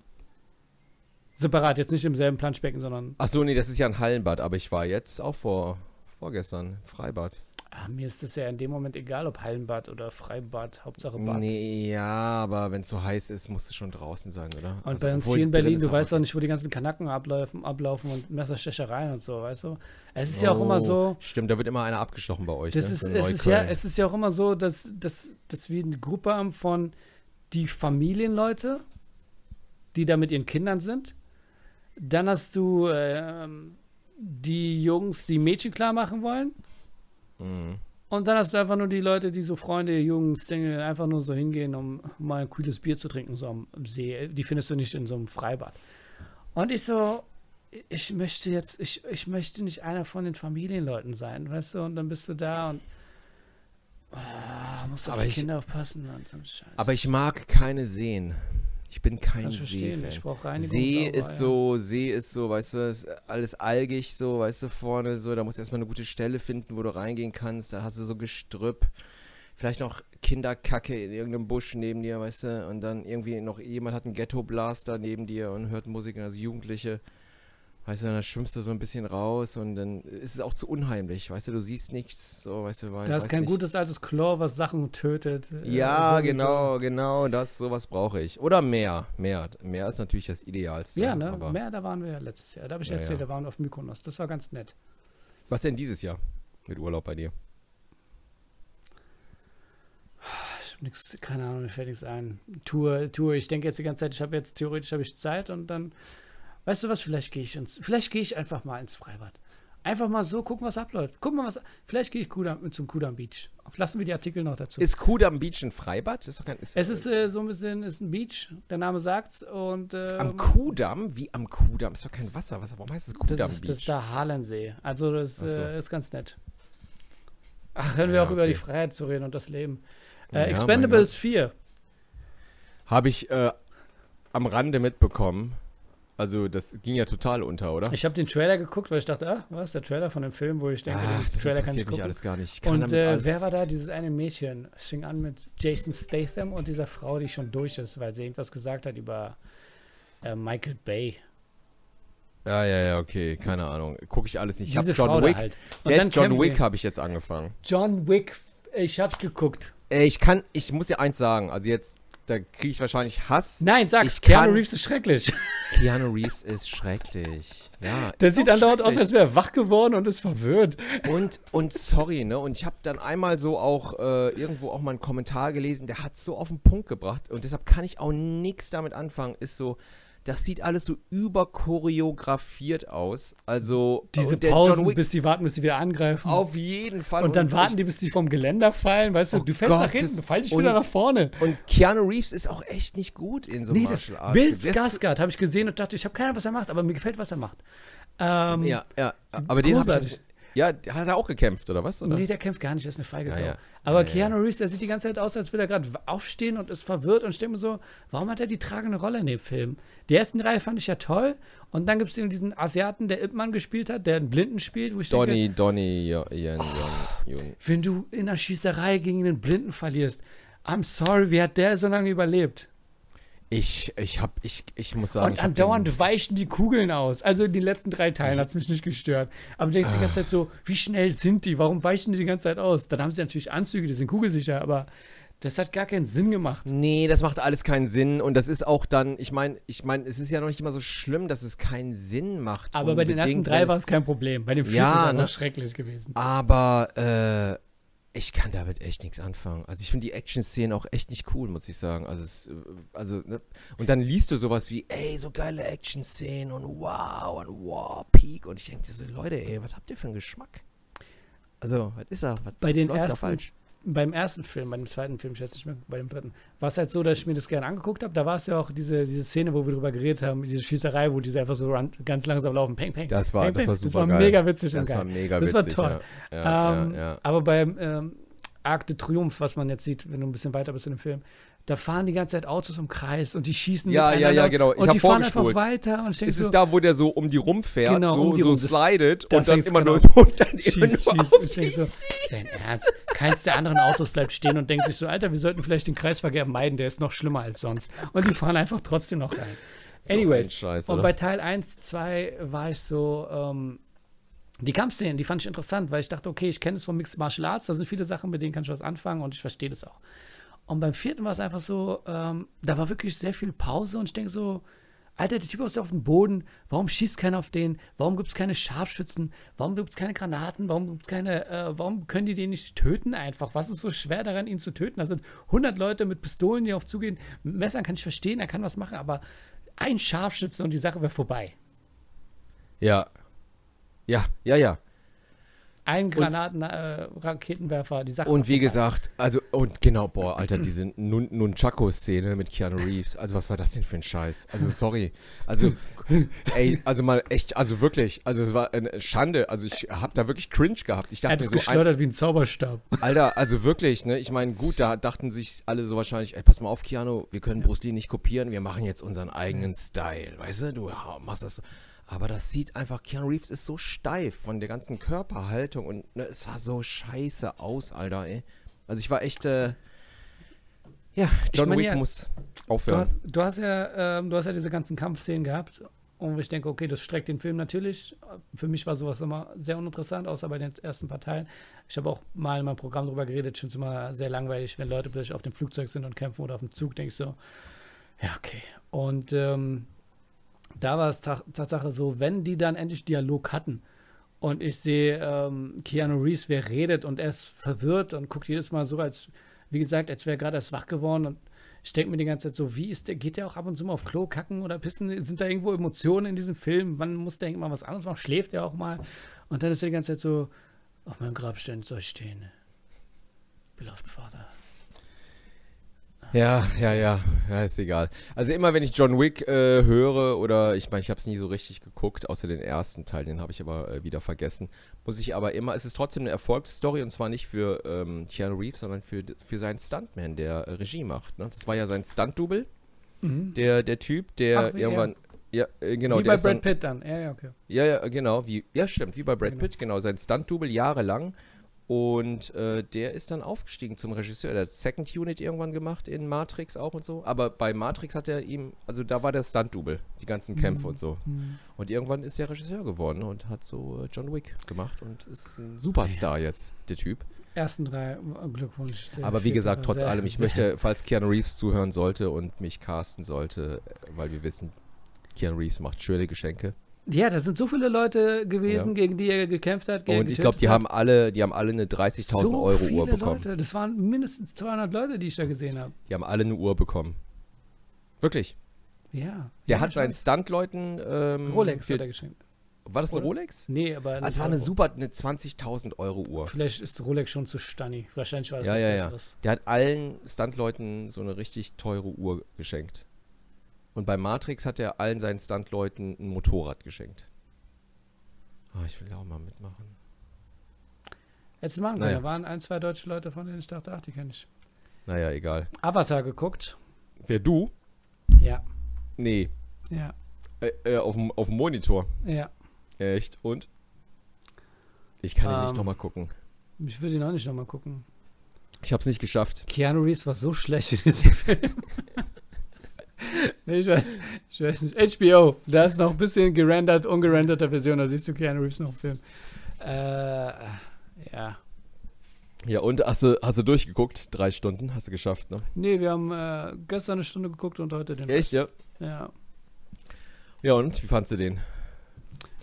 Separat, jetzt nicht im selben Planschbecken, sondern Ach so, nee, das ist ja ein Hallenbad, aber ich war jetzt auch vor, vorgestern Freibad. ah, mir ist es ja in dem Moment egal, ob Hallenbad oder Freibad, Hauptsache Bad. Nee, ja, aber wenn es so heiß ist, musst du schon draußen sein, oder? Und Also, bei uns hier in Berlin, du weißt doch nicht, wo die ganzen Kanacken ablaufen, ablaufen und Messerstechereien und so, weißt du? Es ist ja auch immer Oh, so, Stimmt, da wird immer einer abgestochen bei euch. das ne? ist, es, ist ja, es ist ja auch immer so, dass, dass, dass wir eine Gruppe haben von die Familienleute, die da mit ihren Kindern sind. Dann hast du ähm, die Jungs, die Mädchen klar machen wollen. Mhm. Und dann hast du einfach nur die Leute, die so Freunde, Jungs, Single, einfach nur so hingehen, um mal ein kühles Bier zu trinken, so am See. Die findest du nicht in so einem Freibad. Und ich so, ich möchte jetzt, ich, ich möchte nicht einer von den Familienleuten sein, weißt du? Und dann bist du da und ah, musst auf Aber die ich- Kinder aufpassen und so ein Scheiß. Aber ich mag keine Seen. Ich bin kein See-Fan. ich brauche Reinigung. See sauber, ist ja. so, See ist so, weißt du, ist alles algig so, weißt du, vorne so, da musst du erstmal eine gute Stelle finden, wo du reingehen kannst, da hast du so Gestrüpp, vielleicht noch Kinderkacke in irgendeinem Busch neben dir, weißt du, und dann irgendwie noch jemand hat einen Ghetto-Blaster neben dir und hört Musik, also Jugendliche, weißt du, dann schwimmst du so ein bisschen raus und dann ist es auch zu unheimlich, weißt du, du siehst nichts, so, weißt du, weil, Da ist kein nicht. gutes altes Chlor, was Sachen tötet. äh, Ja, sowieso. genau, genau, das, sowas brauche ich. Oder mehr, mehr. Mehr ist natürlich das Idealste. Ja, ne? Aber Mehr, da waren wir ja letztes Jahr. Da habe ich Ja, erzählt, ja. da waren wir auf Mykonos. Das war ganz nett. was denn dieses Jahr mit Urlaub bei dir? nix, keine Ahnung, mir fällt nichts ein. Tour, Tour. Ich denke jetzt die ganze Zeit, ich habe jetzt theoretisch habe ich Zeit und dann, weißt du was, vielleicht gehe ich ins, vielleicht gehe ich einfach mal ins Freibad. Einfach mal so gucken, was abläuft. Gucken wir, was. Vielleicht gehe ich Kudam, zum Kudam Beach. Lassen wir die Artikel noch dazu. Ist Kudam Beach ein Freibad? Ist kein, ist, es ist äh, so ein bisschen ist ein Beach, der Name sagt's. Und, ähm, am Kudam? Wie am Kudam? Ist doch kein Wasser. Warum heißt es Kudam das ist, Beach? Das ist der Harlensee. Also, das so. äh, ist ganz nett. Ach, hören wir Ja, auch über okay. die Freiheit zu reden und das Leben. Ja, Äh, Expendables 4. Habe ich äh, am Rande mitbekommen. Also, das ging ja total unter, oder? Ich habe den Trailer geguckt, weil ich dachte, ah, was der Trailer von dem Film, wo ich denke, Ach, den das Trailer kann ich interessiert mich gucken. alles gar nicht. Und äh, wer war da? Dieses eine Mädchen. Es fing an mit Jason Statham und dieser Frau, die schon durch ist, weil sie irgendwas gesagt hat über äh, Michael Bay. Ja, ja, ja, okay, keine Ahnung. Gucke ich alles nicht. Ich habe Diese John Frau Wick. halt. Selbst John Wick habe ich jetzt angefangen. John Wick, ich hab's geguckt. Ich kann, ich muss dir eins sagen. Also jetzt, da kriege ich wahrscheinlich Hass. Nein, sag's, Ich Keanu kann- Reeves ist schrecklich. Keanu Reeves ist schrecklich. Ja, Der ist sieht andauernd aus, als wäre er wach geworden und ist verwirrt. Und, und sorry, ne? Und ich habe dann einmal so auch äh, irgendwo auch mal einen Kommentar gelesen, der hat so auf den Punkt gebracht. Und deshalb kann ich auch nichts damit anfangen. Ist so, das sieht alles so überchoreografiert aus. Also, Diese und Pausen, Wick bis die warten, bis sie wieder angreifen. auf jeden Fall. und dann ich- warten die, bis die vom Geländer fallen. Weißt du, Oh du fällst nach Gott, hinten, das- du fallst und- wieder nach vorne. Und Keanu Reeves ist auch echt nicht gut in so Nee, Martial Arts. Bill Skarsgård habe ich gesehen und dachte, ich habe keine Ahnung, was er macht, aber mir gefällt, was er macht. Ähm, Ja, ja. Aber den habe ich. Ja, hat er auch gekämpft, oder was? Oder? Nee, der kämpft gar nicht, der ist eine feige Ja, Sau. ja. Aber Ja, ja, Keanu Reeves, der sieht die ganze Zeit aus, als würde er gerade aufstehen und ist verwirrt und mir so, warum hat er die tragende Rolle in dem Film? Die ersten drei fand ich ja toll und dann gibt es diesen Asiaten, der Ip Man gespielt hat, der einen Blinden spielt, wo ich denke, Donny, Donny, ja, Ian, Jan, Jun. wenn du in einer Schießerei gegen einen Blinden verlierst, I'm sorry, wie hat der so lange überlebt? Ich, ich hab, ich, ich muss sagen, Und andauernd weichen die Kugeln aus. Also in den letzten drei Teilen hat es mich nicht gestört. Aber du denkst die ganze Zeit so, wie schnell sind die? Warum weichen die die ganze Zeit aus? Dann haben sie natürlich Anzüge, die sind kugelsicher, aber das hat gar keinen Sinn gemacht. Nee, das macht alles keinen Sinn und das ist auch dann, ich meine, ich meine, es ist ja noch nicht immer so schlimm, dass es keinen Sinn macht. Aber bei den ersten drei war es- kein Problem. Bei dem vierten Ja, ist es ne? schrecklich gewesen. Aber äh, ich kann damit echt nichts anfangen. Also ich finde die Action-Szenen auch echt nicht cool, muss ich sagen. Also, es, äh, also ne? und dann liest du sowas wie, ey, so geile Action-Szenen und wow und wow, Peak und ich denke so, Leute, ey, was habt ihr für einen Geschmack? Also, was ist da? Was Bei den läuft da ersten- falsch? Beim ersten Film, bei dem zweiten Film, ich weiß nicht mehr, bei dem dritten, war es halt so, dass ich mir das gerne angeguckt habe. Da war es ja auch diese, diese Szene, wo wir drüber geredet haben, diese Schießerei, wo diese einfach so run, ganz langsam laufen. Peng, peng. Das war, peng, das war Das super war geil. mega witzig und Das war geil. mega Das war witzig. toll. Ja, ja, ähm, ja, ja. Aber beim ähm, Arc de Triomphe, was man jetzt sieht, wenn du ein bisschen weiter bist in dem Film, da fahren die ganze Zeit Autos im Kreis und die schießen Ja, ja, ja, genau. Ich und die fahren einfach weiter und ich denke Ist so, es da, wo der so um die rumfährt, Genau, so, um die so rum. Slidet da und dann immer genau nur so und dann immer schießt, nur schießt. auf Und ich so, dein Ernst? Keins der anderen Autos bleibt stehen und denkt sich so, Alter, wir sollten vielleicht den Kreisverkehr meiden, der ist noch schlimmer als sonst. Und die fahren einfach trotzdem noch rein. So Anyways, Scheiß, und bei Teil 1, 2 war ich so, ähm, die Kampfszenen, die fand ich interessant, weil ich dachte, okay, ich kenne es von Mixed Martial Arts, da sind viele Sachen, mit denen kann ich was anfangen und ich verstehe das auch. Und beim vierten war es einfach so, ähm, da war wirklich sehr viel Pause und ich denke so, Alter, der Typ ist auf dem Boden, warum schießt keiner auf den? Warum gibt es keine Scharfschützen? Warum gibt es keine Granaten? Warum gibt es keine, äh, warum können die den nicht töten einfach? Was ist so schwer daran, ihn zu töten? Da sind 100 Leute mit Pistolen, die auf zugehen. Mit Messern kann ich verstehen, er kann was machen, aber ein Scharfschützen und die Sache wäre vorbei. Ja. Ja, ja, ja. Ein Granaten, äh, die Sache Und wie gesagt, also, und genau, boah, Alter, diese Nun- Nunchaku-Szene mit Keanu Reeves, also was war das denn für ein Scheiß? Also, sorry. Also, ey, also mal echt, also wirklich, also es war eine Schande. Also ich hab da wirklich cringe gehabt. Ich Er hat dachte es so, ein, geschleudert wie ein Zauberstab. Alter, also wirklich, ne? Ich meine, gut, da dachten sich alle so wahrscheinlich, ey, pass mal auf, Keanu, wir können Bruce Lee nicht kopieren, wir machen jetzt unseren eigenen Style, weißt du? Du ja, machst das. Aber das sieht einfach, Keanu Reeves ist so steif von der ganzen Körperhaltung und ne, es sah so scheiße aus, Alter, ey. Also ich war echt, äh, ja, John meine Wick ja, muss Du aufhören. hast, du, hast ja, ähm, du hast ja diese ganzen Kampfszenen gehabt. Und ich denke, okay, das streckt den Film natürlich. Für mich war sowas immer sehr uninteressant, außer bei den ersten paar Teilen. Ich habe auch mal in meinem Programm darüber geredet. Ich finde es immer sehr langweilig, wenn Leute plötzlich auf dem Flugzeug sind und kämpfen oder auf dem Zug. Denke ich so, ja, okay. Und ähm, da war es ta Tatsache so, wenn die dann endlich Dialog hatten und ich sehe ähm, Keanu Reeves, wer redet und er ist verwirrt und guckt jedes Mal so, als wie gesagt, als wäre gerade erst wach geworden und ich denke mir die ganze Zeit so, wie ist der, geht der auch ab und zu mal auf Klo kacken oder pissen? Sind da irgendwo Emotionen in diesem Film? Wann muss der irgendwann was anderes machen? Schläft er auch mal? Und dann ist er die ganze Zeit so, auf meinem Grabstein soll ich stehen. Beloved Vater. Ja, ja, ja, ja, ist egal. Also immer wenn ich John Wick äh, höre oder ich meine, ich habe es nie so richtig geguckt, außer den ersten Teil, den habe ich aber äh, wieder vergessen, muss ich aber immer, es ist trotzdem eine Erfolgsstory und zwar nicht für ähm, Keanu Reeves, sondern für, für seinen Stuntman, der äh, Regie macht. Ne? Das war ja sein Stunt-Double, Mhm. der, der Typ, der Ach, irgendwann, ja, äh, genau, wie bei ist dann, Brad Pitt dann. Ja, ja, okay. Ja, ja, genau, wie, ja stimmt, wie bei Brad Genau. Pitt, genau, sein Stunt-Double jahrelang und äh, der ist dann aufgestiegen zum Regisseur. Der hat Second Unit irgendwann gemacht in Matrix auch und so. Aber bei Matrix hat er ihm, also da war der Stunt-Double, die ganzen Kämpfe und so. Mhm. Und irgendwann ist er Regisseur geworden und hat so äh, John Wick gemacht und ist ein Superstar jetzt, der Typ. Ersten drei, äh, Glückwunsch. Der Aber wie gesagt, trotz allem, ich möchte, falls Keanu Reeves zuhören sollte und mich casten sollte, äh, weil wir wissen, Keanu Reeves macht schöne Geschenke. Ja, da sind so viele Leute gewesen, Ja. gegen die er gekämpft hat. Und ich glaube, die getötet haben alle, die haben alle eine 30.000 so Euro viele Uhr bekommen. Leute. Das waren mindestens 200 Leute, die ich da gesehen habe. Die haben alle eine Uhr bekommen. Wirklich. Ja. Der ja, hat seinen. Stuntleuten. Ähm, Rolex für, hat er geschenkt. War das eine? Rolex? Nee, aber. Also es war eine super, eine 20.000 Euro Uhr. Vielleicht ist Rolex schon zu stunny. Wahrscheinlich war das Ja, was ja, ja. Besseres. Der hat allen Stuntleuten so eine richtig teure Uhr geschenkt. Und bei Matrix hat er allen seinen Stuntleuten ein Motorrad geschenkt. Ah, ich will auch mal mitmachen. Du machen können. Naja. Da waren ein, zwei deutsche Leute, von denen ich dachte, ach, die kenne ich. Naja, egal. Avatar geguckt. Wer du? Ja. Nee. Ja. Äh, äh, auf dem auf dem Monitor. Ja. Echt? Und? Ich kann ihn nicht Ähm. nochmal gucken. Ich würde ihn auch nicht nochmal gucken. Ich hab's nicht geschafft. Keanu Reeves war so schlecht in diesem Film. Nee, ich, weiß, ich weiß nicht. HBO, da ist noch ein bisschen gerendert, ungerenderter Version, da siehst du Keanu Reeves noch im Film. Äh, ja. Ja, und hast du, hast du durchgeguckt? Drei Stunden? Hast du geschafft, ne? Nee, wir haben äh, gestern eine Stunde geguckt und heute den Echt, ja? Rest. Ja. Ja, und? Wie fandst du den?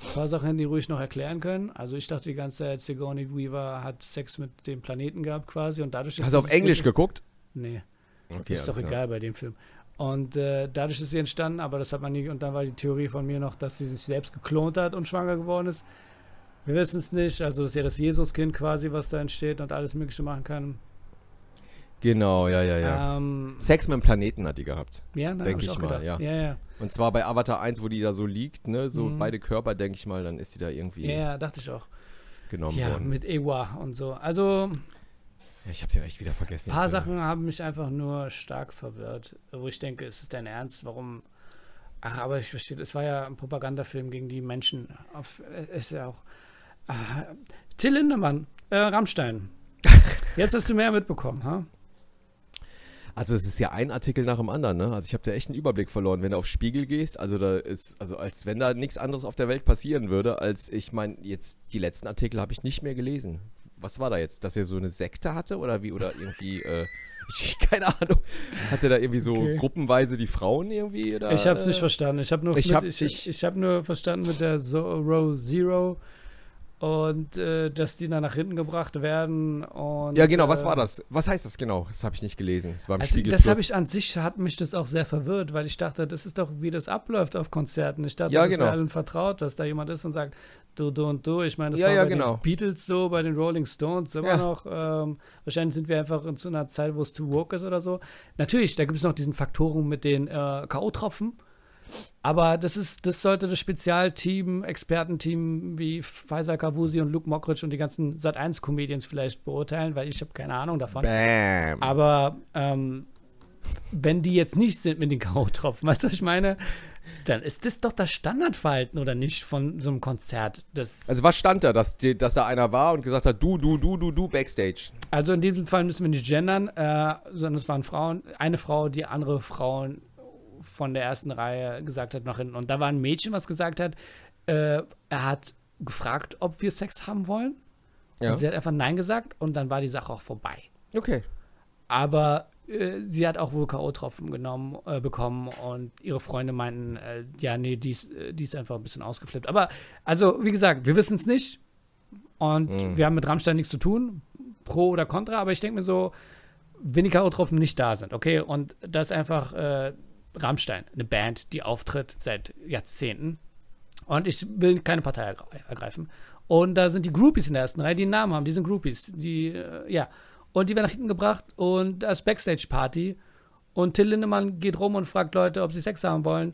Ein paar Sachen, die ruhig noch erklären können. Also ich dachte die ganze Zeit, Sigourney Weaver hat Sex mit dem Planeten gehabt quasi und dadurch ist Hast du auf Englisch geguckt? Nee. Okay, ist doch klar. egal bei dem Film. Und äh, dadurch ist sie entstanden, aber das hat man nie. Und dann war die Theorie von mir noch, dass sie sich selbst geklont hat und schwanger geworden ist. Wir wissen es nicht. Also, das ist ja das Jesuskind quasi, was da entsteht und alles Mögliche machen kann. Genau, ja, ja, ja. Ähm, Sex mit dem Planeten hat die gehabt. ja, ne, denk hab ich ich mal, ja. Ja, ja. Und zwar bei Avatar 1, wo die da so liegt, ne? So Mhm. beide Körper, denke ich mal, dann ist die da irgendwie Ja, ja, dachte ich auch. genommen Ja, worden. mit Ewa und so. Also, Ja, ich hab den echt wieder vergessen. ein paar. Sachen haben mich einfach nur stark verwirrt, wo ich denke, ist es dein Ernst? Warum? Ach, aber ich verstehe, es war ja ein Propagandafilm gegen die Menschen. Auf, äh, ist ja auch. Ah, Till Lindemann, äh, Rammstein. Jetzt hast du mehr mitbekommen, ha? Also es ist ja ein Artikel nach dem anderen, ne? Also ich habe da echt einen Überblick verloren, wenn du auf Spiegel gehst, also da ist, also als wenn da nichts anderes auf der Welt passieren würde, als ich meine, jetzt die letzten Artikel habe ich nicht mehr gelesen. Was war da jetzt? Dass er so eine Sekte hatte oder wie, oder irgendwie, äh, keine Ahnung. Hat er da irgendwie so Okay. gruppenweise die Frauen irgendwie? Oder, Ich habe es nicht äh, verstanden. Ich habe nur, ich mit, hab- ich, ich- ich hab nur verstanden mit der so Row Zero und äh, dass die dann nach hinten gebracht werden. Und, Ja, genau, was äh, war das? Was heißt das genau? Das habe ich nicht gelesen. Das war im Also, Spiegel das habe ich an sich, hat mich das auch sehr verwirrt, weil ich dachte, das ist doch, wie das abläuft auf Konzerten. Ich dachte, Ja, das genau. wäre allen vertraut, dass da jemand ist und sagt, du, du und du. Ich meine, das Ja, war ja, bei den den Beatles so, bei den Rolling Stones immer Ja. noch. Ähm, wahrscheinlich sind wir einfach in so einer Zeit, wo es too woke ist oder so. Natürlich, da gibt es noch diesen Faktoren mit den äh, K.O.-Tropfen. Aber das ist, das sollte das Spezialteam, Expertenteam wie Pfizer Kavusi und Luke Mockridge und die ganzen Sat1-Comedians vielleicht beurteilen, weil ich habe keine Ahnung davon. Bam. Aber ähm, wenn die jetzt nicht sind mit den K.O.-Tropfen, weißt du, was ich meine? Dann ist das doch das Standardverhalten oder nicht von so einem Konzert. Das, Also was stand da, dass, dass da einer war und gesagt hat, du, du, du, du, du, Backstage. also in diesem Fall müssen wir nicht gendern, äh, sondern es waren Frauen. Eine Frau, die andere Frauen von der ersten Reihe gesagt hat nach hinten. Und da war ein Mädchen, was gesagt hat, äh, er hat gefragt, ob wir Sex haben wollen. Ja. Und sie hat einfach Nein gesagt und dann war die Sache auch vorbei. Okay. Aber sie hat auch wohl K.O.-Tropfen genommen, äh, bekommen und ihre Freunde meinten, äh, ja, nee, die ist, äh, die ist einfach ein bisschen ausgeflippt. Aber, also, wie gesagt, wir wissen es nicht und Mhm. wir haben mit Rammstein nichts zu tun, pro oder contra, aber ich denke mir so, wenn die K.O.-Tropfen nicht da sind, okay? Und das ist einfach äh, Rammstein, eine Band, die auftritt seit Jahrzehnten. Und ich will keine Partei ergre- ergreifen. Und da sind die Groupies in der ersten Reihe, die einen Namen haben, die sind Groupies. Die, äh, ja. Und die werden nach hinten gebracht und da ist Backstage-Party. Und Till Lindemann geht rum und fragt Leute, ob sie Sex haben wollen.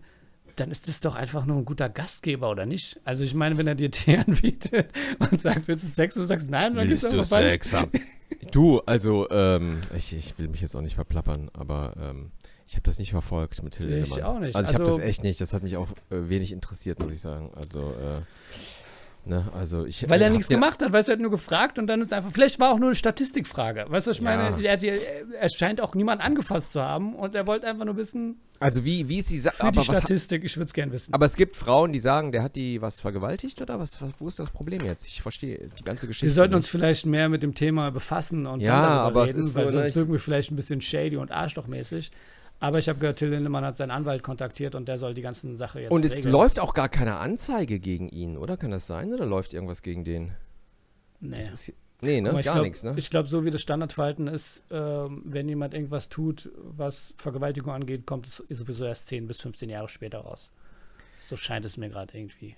Dann ist das doch einfach nur ein guter Gastgeber, oder nicht? Also ich meine, wenn er dir Tee anbietet und sagt, willst du Sex? Und du sagst nein, dann gehst einfach weiter. haben? Du, also, ähm, ich, ich will mich jetzt auch nicht verplappern, aber ähm, ich habe das nicht verfolgt mit Till Ich Lindemann. auch nicht. Also ich habe Also- das echt nicht. Das hat mich auch äh, wenig interessiert, muss ich sagen. Also, äh, ne, also ich. Weil er hab nichts gemacht hat, weißt du, er hat nur gefragt und dann ist einfach, vielleicht war auch nur eine Statistikfrage. Weißt du, was ich Ja. meine? Er, ja- er scheint auch niemand angefasst zu haben und er wollte einfach nur wissen, Also wie, wie ist die Sache? Aber, die Statistik, ich würde es gern wissen. aber es gibt Frauen, die sagen, der hat die was vergewaltigt oder was? Wo ist das Problem jetzt? Ich verstehe die ganze Geschichte. Wir sollten uns nicht. vielleicht mehr mit dem Thema befassen und Ja, aber es reden, ist weil so, ne, sonst wirken wir vielleicht ein bisschen shady und arschlochmäßig. Aber ich habe gehört, Till Lindemann hat seinen Anwalt kontaktiert und der soll die ganze Sache jetzt Und es regeln. läuft auch gar keine Anzeige gegen ihn, oder? Kann das sein? Oder läuft irgendwas gegen den? Nee. Ist, nee, ne? Mal, Gar nichts, ne? Ich glaube, so wie das Standardverhalten ist, ähm, wenn jemand irgendwas tut, was Vergewaltigung angeht, kommt es sowieso erst 10 bis 15 Jahre später raus. So scheint es mir gerade irgendwie.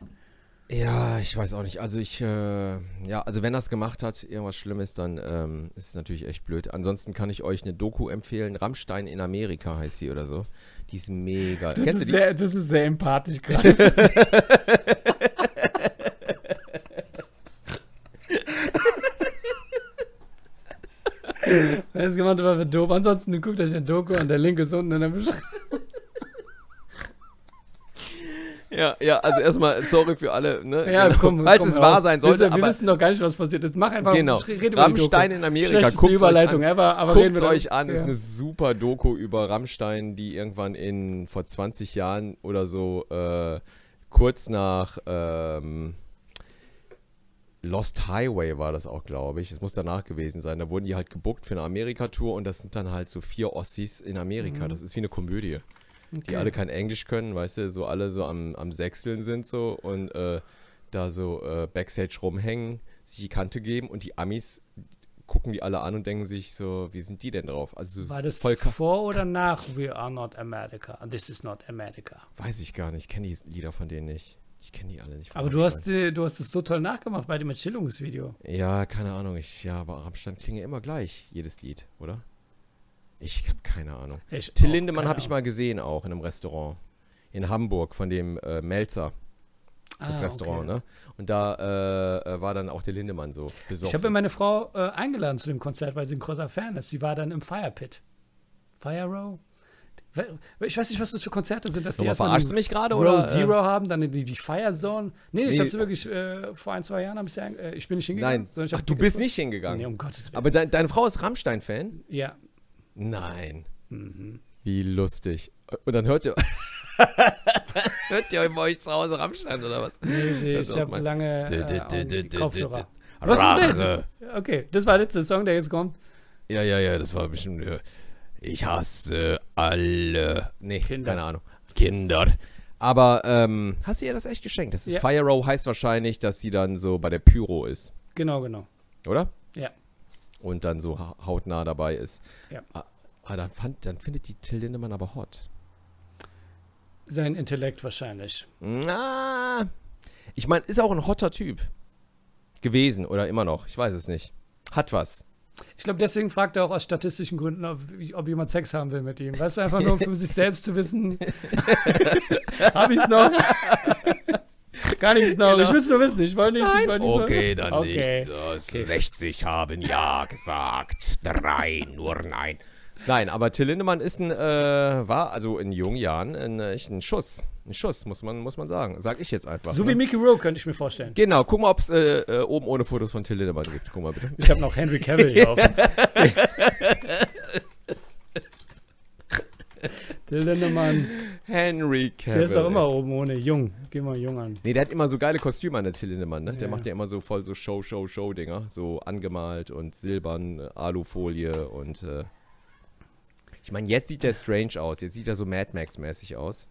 Ja, ich weiß auch nicht. Also ich, äh, ja, also wenn es gemacht hat, irgendwas Schlimmes, dann ähm, ist es natürlich echt blöd. Ansonsten kann ich euch eine Doku empfehlen. Rammstein in Amerika heißt sie oder so. Die ist mega. Das, Kennst ist du die? sehr, das ist sehr empathisch gerade. Das ist gemacht, aber doof. Ansonsten guckt euch den Doku an, der Link ist unten in der Beschreibung. Ja, ja, also erstmal sorry für alle, ne? Ja, genau. komm, Falls komm es wahr sein sollte, wir, wir wissen doch gar nicht, was passiert ist. Mach einfach, genau. red über die Rammstein in Amerika, guckt euch Überleitung an. ever, aber Guckt euch an, ist ja. eine super Doku über Rammstein, die irgendwann in vor 20 Jahren oder so äh, kurz nach ähm, Lost Highway war das auch, glaube ich. Es muss danach gewesen sein. Da wurden die halt gebuckt für eine Amerika-Tour und das sind dann halt so vier Ossis in Amerika. Das ist wie eine Komödie. Die. Okay. alle kein Englisch können, weißt du, so alle so am, am Sechseln sind so und äh, da so äh, Backstage rumhängen, sich die Kante geben und die Amis gucken die alle an und denken sich so, wie sind die denn drauf? Also War das voll vor oder nach We Are Not America? This is not America. weiß ich gar nicht, ich kenne die Lieder von denen nicht. Ich kenne die alle nicht. Aber du hast, du hast es so toll nachgemacht bei dem Entschillungsvideo. Ja, keine Ahnung. Ich, ja, aber Rammstein klinge immer gleich, jedes Lied, oder? Ich habe keine Ahnung. Ich Till Lindemann habe ich mal gesehen auch in einem Restaurant. In Hamburg von dem äh, Melzer, das Ah, Restaurant, okay. ne? Und da äh, äh, war dann auch der Lindemann so besorgt. Ich habe ja meine Frau äh, eingeladen zu dem Konzert, weil sie ein großer Fan ist. Sie war dann im Fire Pit. Fire Row? Ich weiß nicht, was das für Konzerte sind, dass die Nochmal, erstmal verarschst du mich gerade Row oder? Zero haben, dann die, die Fire Zone. Nee, ich Nee. habe sie wirklich äh, vor ein, zwei Jahren, ich, äh, ich bin nicht hingegangen. Nein. Ach, du bist nicht hingegangen. Nee, um Gottes Willen. Aber dein, deine Frau ist Rammstein-Fan? ja. Nein. Mhm. Wie lustig. Und dann hört ihr. hört ihr euch zu Hause Rammstein oder was? Nee, Das ich habe lange äh, Kopfhörer. Was Rache. Okay, das war der letzte Song, der jetzt kommt. Ja, ja, ja, das war bestimmt. Ich hasse alle. Nee, Kinder. keine Ahnung. Kinder. Aber ähm, hast du ihr das echt geschenkt? Das ist Ja. Fire Row heißt wahrscheinlich, dass sie dann so bei der Pyro ist, Genau, genau. oder? Ja. Und dann so ha- hautnah dabei ist. Ja. Ah, ah, dann, fand, dann findet die Till Lindemann aber hot. Sein Intellekt wahrscheinlich. Na, ich meine, ist auch ein hotter Typ. Gewesen oder immer noch. Ich weiß es nicht. Hat was. Ich glaube, deswegen fragt er auch aus statistischen Gründen, ob, ob jemand Sex haben will mit ihm. Weißt du, einfach nur um für sich selbst zu wissen, habe ich es noch? Gar nichts noch. Ich will es nur wissen. Ich wollte nicht. Ich wollte nicht Okay, dann okay. nicht. Das 60 haben ja gesagt. Drei, nur nein. Nein, aber Till Lindemann ist ein, äh, war also in jungen Jahren ein, äh, ein Schuss. Ein Schuss, muss man, muss man sagen. Sag ich jetzt einfach. So ne? wie Mickey Rowe könnte ich mir vorstellen. Genau, guck mal, ob es äh, äh, oben ohne Fotos von Till Lindemann gibt. Guck mal bitte. Ich habe noch Henry Cavill hier offen. Der Lindemann, Henry Cavill. der ist doch immer oben ohne. Jung. Geh mal jung an. Nee, der hat immer so geile Kostüme an der Till Lindemann, ne? Der Ja. macht ja immer so voll so Show, Show, Show-Dinger. So angemalt und silbern, äh, Alufolie und äh ich meine, jetzt sieht der strange aus. Jetzt sieht er so Mad Max-mäßig aus.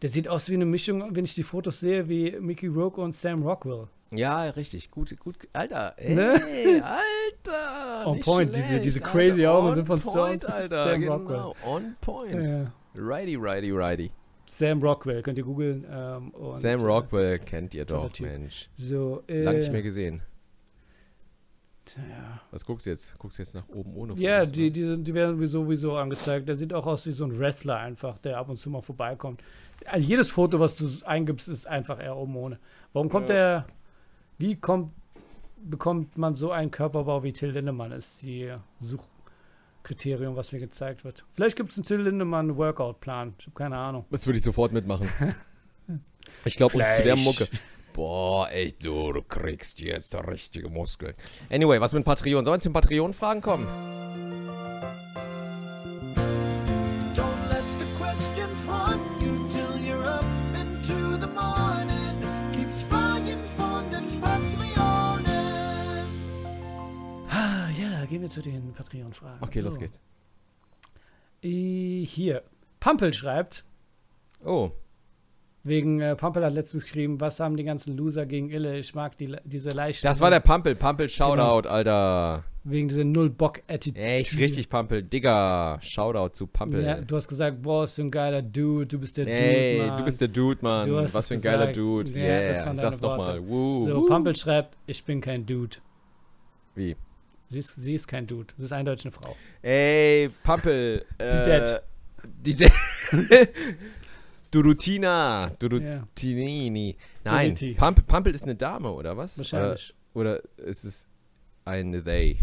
Der sieht aus wie eine Mischung, wenn ich die Fotos sehe, wie Mickey Rourke und Sam Rockwell. Ja, richtig. Gut, gut. Alter. Ne? Ey, Alter. On point, diese- schlecht, diese Alter. crazy Augen sind von point, Sam- Alter, Sam genau. Rockwell. On point. Ja. Righty, righty, righty. Sam Rockwell, könnt ihr googeln. Ähm, Sam äh, Rockwell kennt ihr doch. Mensch. So, äh, Lang nicht mehr gesehen. ja. Was guckst du jetzt? Guckst du jetzt nach oben ohne Ja, die, ne? die, sind, die werden sowieso angezeigt. Der sieht auch aus wie so ein Wrestler einfach, der ab und zu mal vorbeikommt. Also jedes Foto, was du eingibst, ist einfach eher oben ohne. Warum kommt Ja. der, wie kommt, bekommt man so einen Körperbau wie Till Lindemann, ist die Suchkriterium, was mir gezeigt wird. Vielleicht gibt es einen Till Lindemann Workout-Plan. Ich habe keine Ahnung. Das würde ich sofort mitmachen. ich glaube, zu der. Mucke. Boah, echt, du, du kriegst jetzt richtige Muskeln. Anyway, was mit Patreon? Sollen wir zu den Patreon-Fragen kommen? Gehen wir zu den Patreon-Fragen. Okay, so. los geht's. Äh, Hier, Pampel schreibt, Oh, Wegen, äh, Pampel hat letztens geschrieben, was haben die ganzen Loser gegen Ille? Ich mag die, diese leichten. das war der Pampel. Pampel, Shoutout, Alter. Wegen dieser Null-Bock-Attitude. Echt, richtig Pampel. Digga, Shoutout zu Pampel. Ja, du hast gesagt, boah, ist so ein geiler Dude, du bist der Ey, Dude, Mann. du bist der Dude, Mann. Was für ein geiler gesagt. Dude. Ja, Yeah, das waren sag's deine nochmal. So. Pampel schreibt, ich bin kein Dude. Wie? Sie ist, sie ist kein Dude. Sie ist eindeutig eine Frau. Ey, Pampel. äh, Dad. Die Dad. Durutina. Durutinini. Nein, Duruti. Pampel, Pampel ist eine Dame, oder was? Wahrscheinlich. Oder, oder ist es eine They?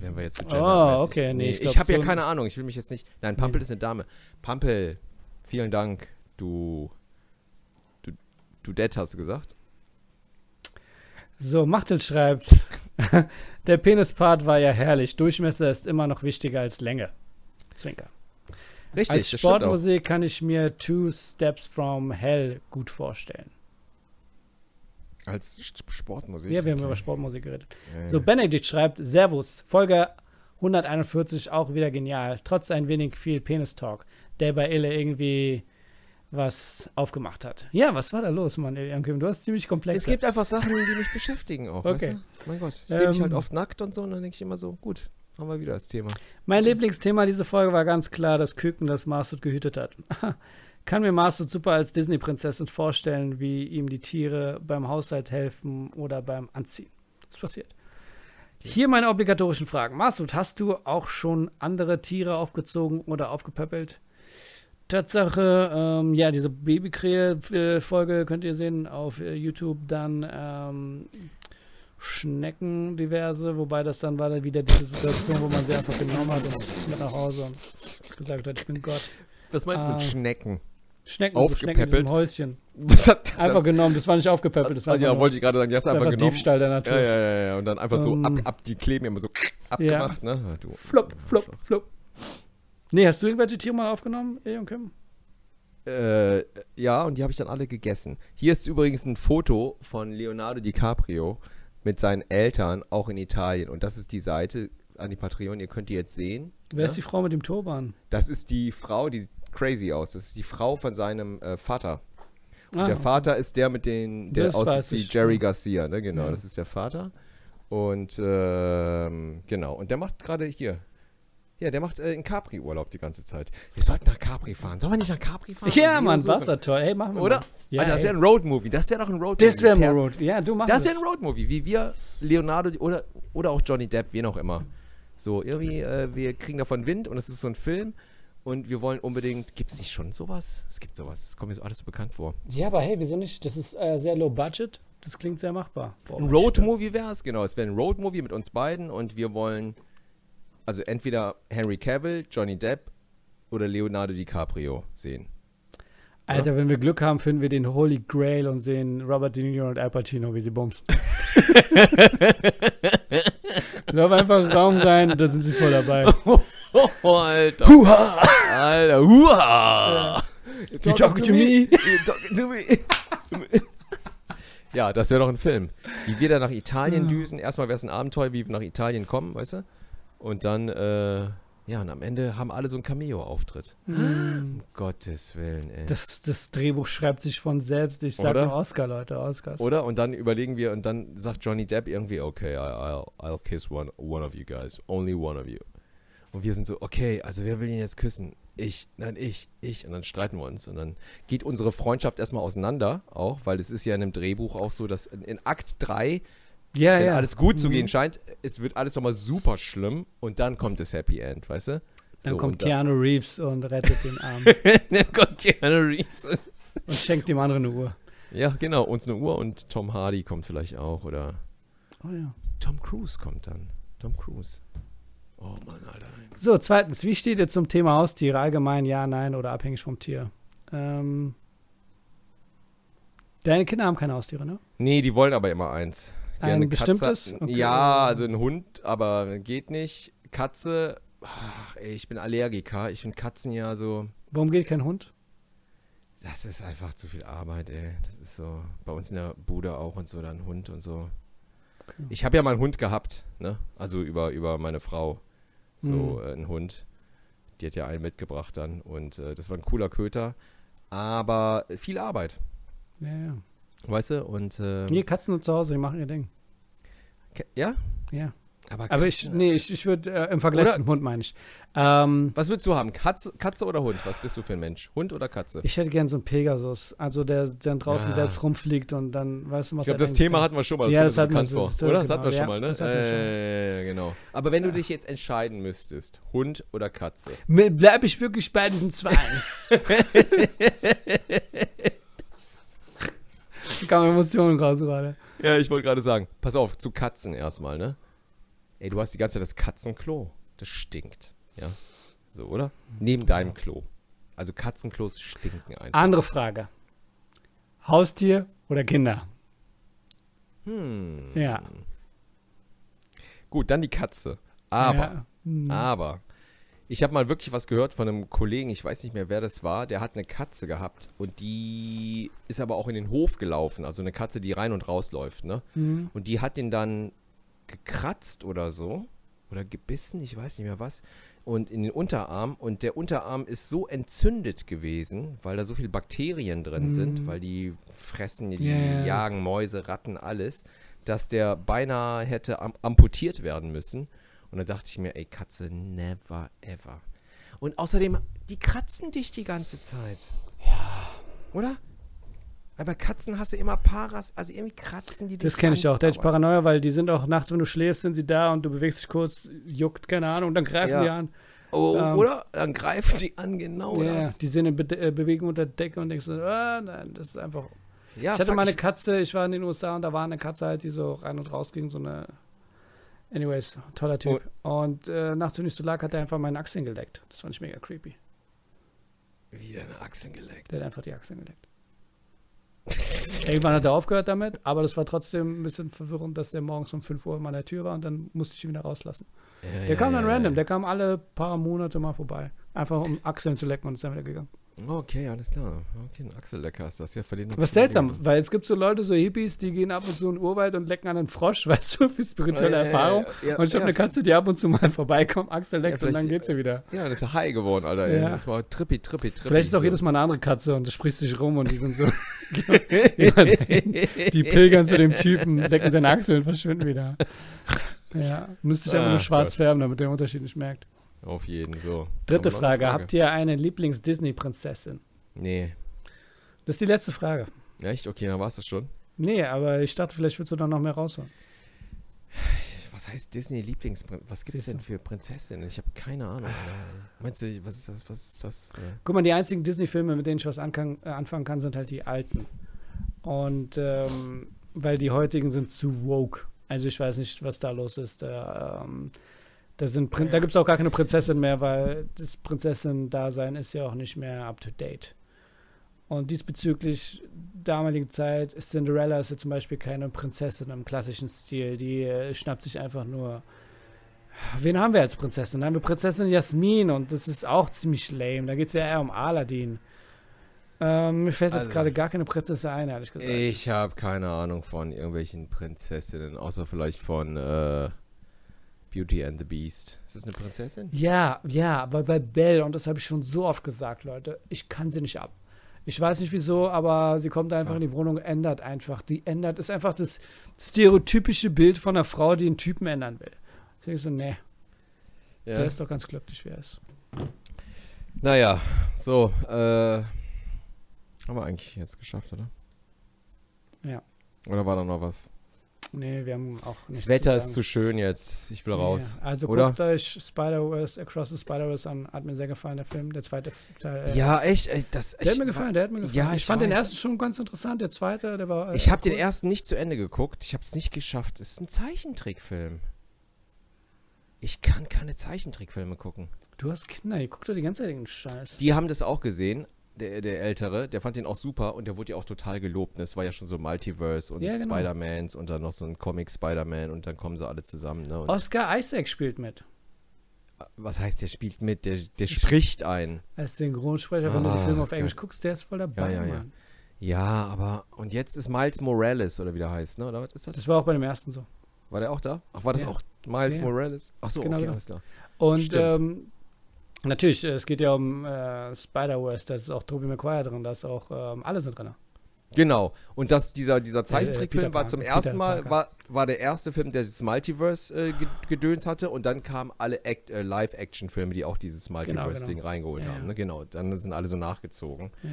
Wenn wir jetzt so Oh, okay, nee, ich ich, habe ja so ein- keine Ahnung. Ich will mich jetzt nicht. Nein, Pampel Nee. ist eine Dame. Pampel, vielen Dank. Du. Du, du Dad hast du gesagt? So, Machtel schreibt, der Penispart war ja herrlich. Durchmesser ist immer noch wichtiger als Länge. Zwinker. Richtig, Als. Sportmusik kann ich mir Two Steps from Hell gut vorstellen. Als Sportmusik. Ja, wir haben okay. über Sportmusik geredet. Ja, So. Benedikt schreibt, Servus, Folge 141 auch wieder genial, trotz ein wenig viel Penis-Talk, der bei Ille irgendwie was aufgemacht hat. Ja, was war da los, Mann? Du hast ziemlich komplex. Es gibt einfach Sachen, die mich beschäftigen auch. Okay. Weißt du? Mein Gott. Ich sehe mich Ähm. halt oft nackt und so und dann denke ich immer so, gut, haben wir wieder das Thema. Mein Lieblingsthema dieser Folge war ganz klar das Küken, das Masud gehütet hat. Kann mir Masud super als Disney-Prinzessin vorstellen, wie ihm die Tiere beim Haushalt helfen oder beim Anziehen. Was passiert? Hier meine obligatorischen Fragen. Masud, hast du auch schon andere Tiere aufgezogen oder aufgepöppelt? Tatsache, ähm, ja, diese Babykrähe-Folge könnt ihr sehen auf äh, YouTube. Dann ähm, Schnecken diverse, wobei das dann war dann wieder diese Situation, wo man sie einfach genommen hat und mit nach Hause und gesagt hat, ich bin Gott. Was meinst du Ah. mit Schnecken? Schnecken, so Schnecken in diesem Aufgepäppelt? Häuschen. Was hat das? Einfach genommen, das war nicht aufgepäppelt, das war ja, einfach, nur- wollte ich gerade sagen, das war einfach einfach genommen. Diebstahl der Natur. Ja, ja, ja, ja. Und dann einfach so Ähm, ab, ab, die kleben immer so abgemacht, ne? Du. Flop, flop, flop. Nee, hast du irgendwelche Tiere mal aufgenommen, Ey und Kim? Äh, ja, und die habe ich dann alle gegessen. Hier ist übrigens ein Foto von Leonardo DiCaprio mit seinen Eltern, auch in Italien. Und das ist die Seite an die Patreon, ihr könnt die jetzt sehen. Wer ist die Frau mit dem Turban? Das ist die Frau, die sieht crazy aus. Das ist die Frau von seinem äh, Vater. Und Ah, der Vater ist der mit den, der Das aussieht wie Jerry ja. Garcia, ne? Genau, Ja. das ist der Vater. Und ähm, genau, und der macht gerade hier. Ja, der macht äh, in Capri-Urlaub die ganze Zeit. Wir sollten nach Capri fahren. Sollen wir nicht nach Capri fahren? Ja, Mann? Wassertor. Hey, machen wir Oder? Mal. Ja, Alter, das ey. wäre ein Roadmovie. Das wäre doch ein Roadmovie. das wäre Per- Road. Ja, du machst Das wäre ein Roadmovie, wie wir, Leonardo oder, oder auch Johnny Depp, wen auch immer. So, irgendwie, äh, wir kriegen davon Wind und es ist so ein Film und wir wollen unbedingt. Gibt es nicht schon sowas? Es gibt sowas. Das kommt mir so alles so bekannt vor. Ja, aber hey, wieso nicht? Das ist äh, sehr low budget. Das klingt sehr machbar. Boah, Ein Roadmovie wäre es, genau. Es wäre ein Roadmovie mit uns beiden und wir wollen also entweder Henry Cavill, Johnny Depp oder Leonardo DiCaprio sehen. Alter, wenn wir Glück haben, finden wir den Holy Grail und sehen Robert De Niro und Al Pacino, wie sie bumsen. Lauf einfach im Raum rein, da sind sie voll dabei. Oh, Alter. Huha! Alter, huha! You talking to me? You talking to me? ja, das wäre doch ein Film. Wie wir da nach Italien düsen. Erstmal wäre es ein Abenteuer, wie wir nach Italien kommen, weißt du? Und dann, äh, Ja, und am Ende haben alle so einen Cameo-Auftritt. Mm. Um Gottes Willen, ey. Das, das Drehbuch schreibt sich von selbst. Ich sag Oder? nur Oscar, Leute, Oscars. Oder? Und dann überlegen wir und dann sagt Johnny Depp irgendwie, okay, I, I'll, I'll kiss one, one of you guys. Only one of you. Und wir sind so, okay, also wer will ihn jetzt küssen? Ich, nein, ich, ich. Und dann streiten wir uns. Und dann geht unsere Freundschaft erstmal auseinander, auch, weil es ist ja in einem Drehbuch auch so, dass in, in Akt 3, ja, wenn ja. alles gut zu Mhm. gehen scheint, es wird alles nochmal super schlimm und dann kommt das Happy End, weißt du? Dann So, kommt und dann- Keanu Reeves und rettet den Arm dann kommt Keanu Reeves. und schenkt dem anderen eine Uhr. Ja, genau, uns eine Uhr und Tom Hardy kommt vielleicht auch oder Oh ja. Tom Cruise kommt dann. Tom Cruise. Oh Mann, Alter. So, zweitens, wie steht ihr zum Thema Haustiere? Allgemein ja, nein oder abhängig vom Tier? Ähm, deine Kinder haben keine Haustiere, ne? Nee, die wollen aber immer eins. Ein Gerne bestimmtes? Okay. Ja, also ein Hund, aber geht nicht. Katze, ach, ey, ich bin Allergiker. Ich finde Katzen ja so, Warum geht kein Hund? das ist einfach zu viel Arbeit, ey. Das ist so, bei uns in der Bude auch und so, dann Hund und so. Okay. Ich habe ja mal einen Hund gehabt, ne? Also über, über meine Frau. So Mhm. äh, ein Hund. Die hat ja einen mitgebracht dann. Und äh, das war ein cooler Köter. Aber viel Arbeit, Ja, ja. Weißt du? Und äh, Nee, Katzen sind zu Hause, die machen ihr Ding. Ja? Ja. Aber, Aber ich, Katzen- nee, ich, ich würde äh, im Vergleich zum Hund meine ich. Ähm, Was würdest du haben? Katze, Katze oder Hund? Was bist du für ein Mensch? Hund oder Katze? ich hätte gern so einen Pegasus, also der dann draußen Ja. selbst rumfliegt und dann, weißt du, was Ich glaube, das Thema hatten wir schon mal. Das Ja, das hatten wir, bekannt vor. Oder? äh, Das hatten wir genau, schon mal, ja, ne? wir schon. Äh, genau. Aber wenn du dich jetzt entscheiden müsstest, Hund oder Katze? Mir Bleib ich wirklich bei diesen zwei. Da kamen Emotionen raus gerade. Ja, ich wollte gerade sagen, pass auf, zu Katzen erstmal, ne? Ey, du hast die ganze Zeit das Katzenklo. Das stinkt. Ja. So, oder? Neben deinem Klo. Also Katzenklos stinken einfach. Andere Frage. Haustier oder Kinder? Hm. Ja. Gut, dann die Katze. Aber, Ja. Hm. aber, ich habe mal wirklich was gehört von einem Kollegen, ich weiß nicht mehr, wer das war, der hat eine Katze gehabt und die ist aber auch in den Hof gelaufen. Also eine Katze, die rein und rausläuft, ne? Hm. Und die hat den dann gekratzt oder so. Oder gebissen, ich weiß nicht mehr was. Und in den Unterarm. Und der Unterarm ist so entzündet gewesen, weil da so viele Bakterien drin Mhm. sind, weil die fressen, die ja. jagen Mäuse, Ratten, alles, dass der beinahe hätte am amputiert werden müssen. Und da dachte ich mir, ey, Katze, never ever. Und außerdem, die kratzen dich die ganze Zeit. Ja. Oder? Weil bei Katzen hast du immer Paras, also irgendwie kratzen die dich Das kenne ich auch. Da hätte ich Paranoia, weil die sind auch nachts, wenn du schläfst, sind sie da und du bewegst dich kurz, juckt, keine Ahnung, und dann greifen Ja. die an. Oh, Ähm, oder? Dann greifen die an, genau ja, das. die sind in Be äh, Bewegung unter der Decke und denkst so, ah, nein, das ist einfach. Ja, ich hatte mal eine Katze, ich war in den USA und da war eine Katze halt, die so rein und raus ging, so eine. Anyways, toller Typ. Oh. Und äh, ich so lag, hat er einfach meine Achseln geleckt. Das fand ich mega creepy. Wie deine Achseln geleckt. Der hat einfach die Achseln geleckt. Irgendwann hat er aufgehört damit, aber das war trotzdem ein bisschen verwirrend, dass der morgens um 5 Uhr an meiner Tür war und dann musste ich ihn wieder rauslassen. Ja, Der ja, kam dann ja, random, der kam alle paar Monate mal vorbei. Einfach um Achseln zu lecken und ist dann wieder gegangen. Okay, alles klar. Okay, ein Achsellecker ist das. Ja, verlieren Was seltsam, weil es gibt so Leute, so Hippies, die gehen ab und zu in den Urwald und lecken an einen Frosch, weißt du, für spirituelle Ja, ja, ja, Erfahrung. ja, und ich habe ja, eine Katze, die ab und zu mal vorbeikommt, Achsel leckt und vielleicht- dann geht sie wieder. Ja, das ist high geworden, Alter. Ey. Ja. Das war trippi, trippi, trippi. Vielleicht ist auch so. jedes Mal eine andere Katze und das spricht sich rum und die sind so. die pilgern zu dem Typen, lecken seine Achseln und verschwinden wieder. Ja, müsste ich einfach nur schwarz Gott. färben, damit der Unterschied nicht merkt. Auf jeden, so. Dritte eine Frage. Habt ihr eine Lieblings-Disney-Prinzessin? Nee. Das ist die letzte Frage. Echt? Okay, dann war es das schon. Nee, aber ich dachte, vielleicht willst du da noch mehr rausholen. Was heißt Disney Lieblingsprinzessin? Was gibt es denn für Prinzessinnen? Ich habe keine Ahnung. Alter. Meinst du, was ist das? Was ist das? Äh, Guck mal, die einzigen Disney-Filme, mit denen ich was ankan äh, anfangen kann, sind halt die alten. Und ähm, weil die heutigen sind zu woke. Also ich weiß nicht, was da los ist. Da, ähm, da, sind Prin da gibt es auch gar keine Prinzessin mehr, weil das Prinzessin-Dasein ist ja auch nicht mehr up-to-date. Und diesbezüglich damaligen Zeit, Cinderella ist ja zum Beispiel keine Prinzessin im klassischen Stil. Die äh, schnappt sich einfach nur. Wen haben wir als Prinzessin? Da haben wir Prinzessin Jasmin und das ist auch ziemlich lame. Da geht es ja eher um Aladdin. Ähm, mir fällt jetzt Also- gerade gar keine Prinzessin ein, ehrlich gesagt. Ich habe keine Ahnung von irgendwelchen Prinzessinnen, außer vielleicht von äh, Beauty and the Beast. Ist das eine Prinzessin? Ja, ja, aber bei Belle, und das habe ich schon so oft gesagt, Leute, ich kann sie nicht ab. Ich weiß nicht wieso, aber sie kommt einfach in die Wohnung, ändert einfach. Die ändert, ist einfach das stereotypische Bild von einer Frau, die einen Typen ändern will. Ich denke so, nee, Ja. der ist doch ganz glücklich, wie er ist. Naja, so, äh, haben wir eigentlich jetzt geschafft, oder? Ja. Oder war da noch was? Nee, wir haben auch nichts Das Wetter zu ist zu schön jetzt. Ich will raus. Ja, also oder? guckt euch Spider-Verse, Across the Spider-Verse an. Hat mir sehr gefallen, der Film. Der zweite Teil. äh, Ja, echt. ey, Das, Der hat mir gefallen, der hat mir gefallen. Ja, ich ich fand den weiß. ersten schon ganz interessant. Der zweite, der war. äh, Ich habe den cool. ersten nicht zu Ende geguckt. Ich habe es nicht geschafft. Es ist ein Zeichentrickfilm. Ich kann keine Zeichentrickfilme gucken. Du hast Kinder, ihr guckt doch die ganze Zeit den Scheiß. Die haben das auch gesehen. Der, der Ältere, der fand den auch super und der wurde ja auch total gelobt. ne? Es war ja schon so Multiverse und Ja, genau. Spider-Mans und dann noch so ein Comic Spider-Man und dann kommen sie alle zusammen. Ne? Oscar Isaac spielt mit. was heißt, der spielt mit? Der, der spricht ein. Als Synchronsprecher, wenn du die Ah, Filme auf. Englisch guckst, der ist voll dabei, Ja, ja, ja. Mann. Ja, aber und jetzt ist Miles Morales oder wie der heißt, ne? Oder was ist das? Das war auch bei dem ersten so. War der auch da? Ach, war das Ja. auch Miles Ja. Morales? Ach so, Genau okay, alles klar. Und ähm, natürlich, äh, es geht ja um äh, Spider-Verse, da ist auch Tobey Maguire drin, da ist auch ähm, alle sind drin. Genau. Und das, dieser, dieser Zeichentrickfilm Peter war zum Peter ersten Mal, Parker. war, war der erste Film, der das Multiverse äh, ge- gedöns hatte und dann kamen alle äh, Live-Action-Filme, die auch dieses Multiverse-Ding genau. reingeholt Ja, haben. Ne? Genau, dann sind alle so nachgezogen. Ja.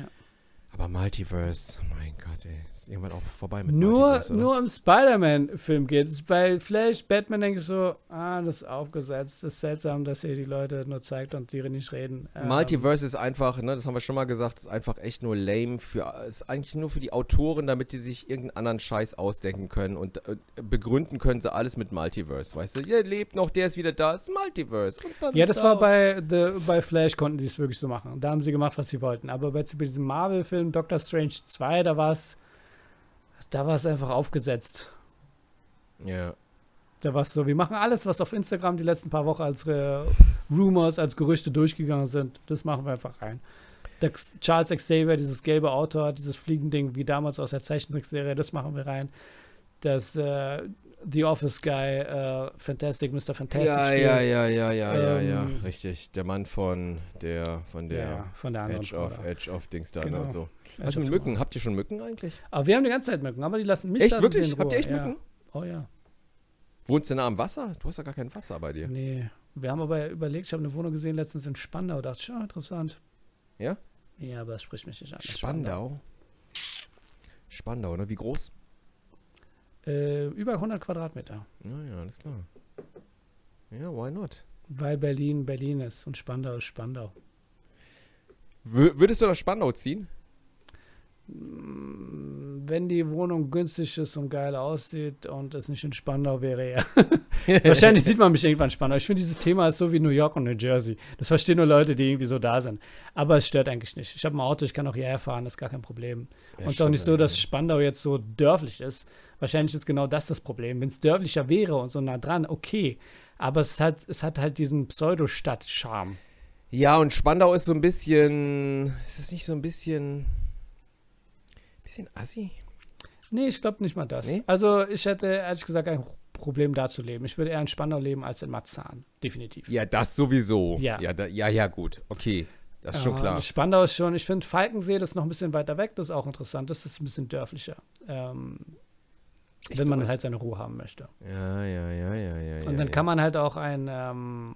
Aber Multiverse, mein Gott, ey, ist irgendwann auch vorbei mit Nur, Multiverse, oder? nur im Spider-Man-Film geht es. Bei Flash, Batman denke ich so, ah, das ist aufgesetzt. Das ist seltsam, dass ihr die Leute nur zeigt und die nicht reden. Ähm, Multiverse ist einfach, ne, das haben wir schon mal gesagt, ist einfach echt nur lame für, ist eigentlich nur für die Autoren, damit die sich irgendeinen anderen Scheiß ausdenken können und äh, begründen können sie alles mit Multiverse, weißt du? Ihr lebt noch, der ist wieder da, ist Multiverse. Ja, das war out. bei, The, bei Flash, konnten sie es wirklich so machen. Da haben sie gemacht, was sie wollten. Aber bei, bei diesem Marvel-Film Doctor Strange 2, da war es da war es einfach aufgesetzt. Ja. Da war es so, wir machen alles, was auf Instagram die letzten paar Wochen als äh, Rumors, als Gerüchte durchgegangen sind. Das machen wir einfach rein. Der Charles Xavier, dieses gelbe Auto, dieses Fliegending wie damals aus der Zeichentrickserie, das machen wir rein. Das äh, The Office Guy, äh, Fantastic, Mr. Fantastic Ja, spielt. ja, ja, ja, ja, ja, ja, Ähm, richtig. Der Mann von der, von der Ja, von der Edge Frau of, da. Edge of Dings da Genau. und so. Edge Was mit. Mücken? Habt ihr schon Mücken eigentlich? Aber wir haben die ganze Zeit Mücken, aber die lassen mich Echt, wirklich? Habt ihr echt. Mücken? Oh ja. Wohnst du nah am Wasser? Du hast ja gar kein Wasser bei dir. Nee. Wir haben aber überlegt, ich habe eine Wohnung gesehen letztens in Spandau, dachte ich, ja, interessant. Ja? Ja, aber das spricht mich nicht an. Spandau. Spandau, ne? Wie groß? Äh, über 100 Quadratmeter. Ja, ja, alles klar. Ja, why not? Weil Berlin Berlin ist und Spandau ist Spandau. Wür- Würdest du nach Spandau ziehen? Wenn die Wohnung günstig ist und geil aussieht und es nicht in Spandau wäre, ja. Wahrscheinlich sieht man mich irgendwann in Spandau. Ich finde, dieses Thema ist so wie New York und New Jersey. Das verstehen nur Leute, die irgendwie so da sind. Aber es stört eigentlich nicht. Ich habe ein Auto, ich kann auch hierher fahren, das ist gar kein Problem. Ja, und es ist auch nicht so, dass Spandau jetzt so dörflich ist. Wahrscheinlich ist genau das das Problem. Wenn es dörflicher wäre und so nah dran, okay. Aber es hat, es hat halt diesen Pseudostadt-Charme. Ja, und Spandau ist so ein bisschen. Ist es nicht so ein bisschen. Bisschen assi? Nee, ich glaube nicht mal das. Nee? Also ich hätte ehrlich gesagt ein Problem da zu leben. Ich würde eher in Spandau leben als in Marzahn. Definitiv. Ja, das sowieso. Ja. Ja, da, ja, ja, gut. Okay. Das ist schon Äh, klar. Spandau ist schon, ich finde Falkensee, das ist noch ein bisschen weiter weg, das ist auch interessant. Das ist ein bisschen dörflicher. Ähm, Echt wenn man halt seine Ruhe haben möchte. Ja, ja, ja, ja, ja. Und dann ja. kann man halt auch einen ähm,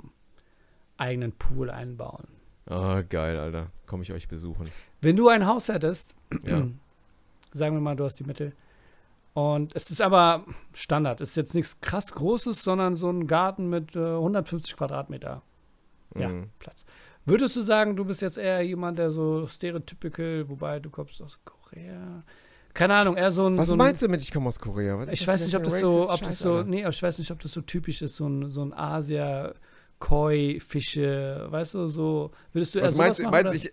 eigenen Pool einbauen. Ah, geil, Alter. Komme ich euch besuchen. Wenn du ein Haus hättest, Ja. sagen wir mal, du hast die Mittel. Und es ist aber Standard. Es ist jetzt nichts krass Großes, sondern so ein Garten mit äh, 150 Quadratmeter Ja. Mhm. Platz. Würdest du sagen, du bist jetzt eher jemand, der so stereotypical, wobei du kommst aus Korea? Keine Ahnung, eher so ein. Was so ein, meinst du mit, ich komme aus Korea? Was Ich weiß nicht, ob das so, ob das so, Alter? nee, ich weiß nicht, ob das so typisch ist, so ein, so ein Asia, Koi, Fische, weißt du, so, würdest du eher Was sowas meinst du? machen? Meinst ich,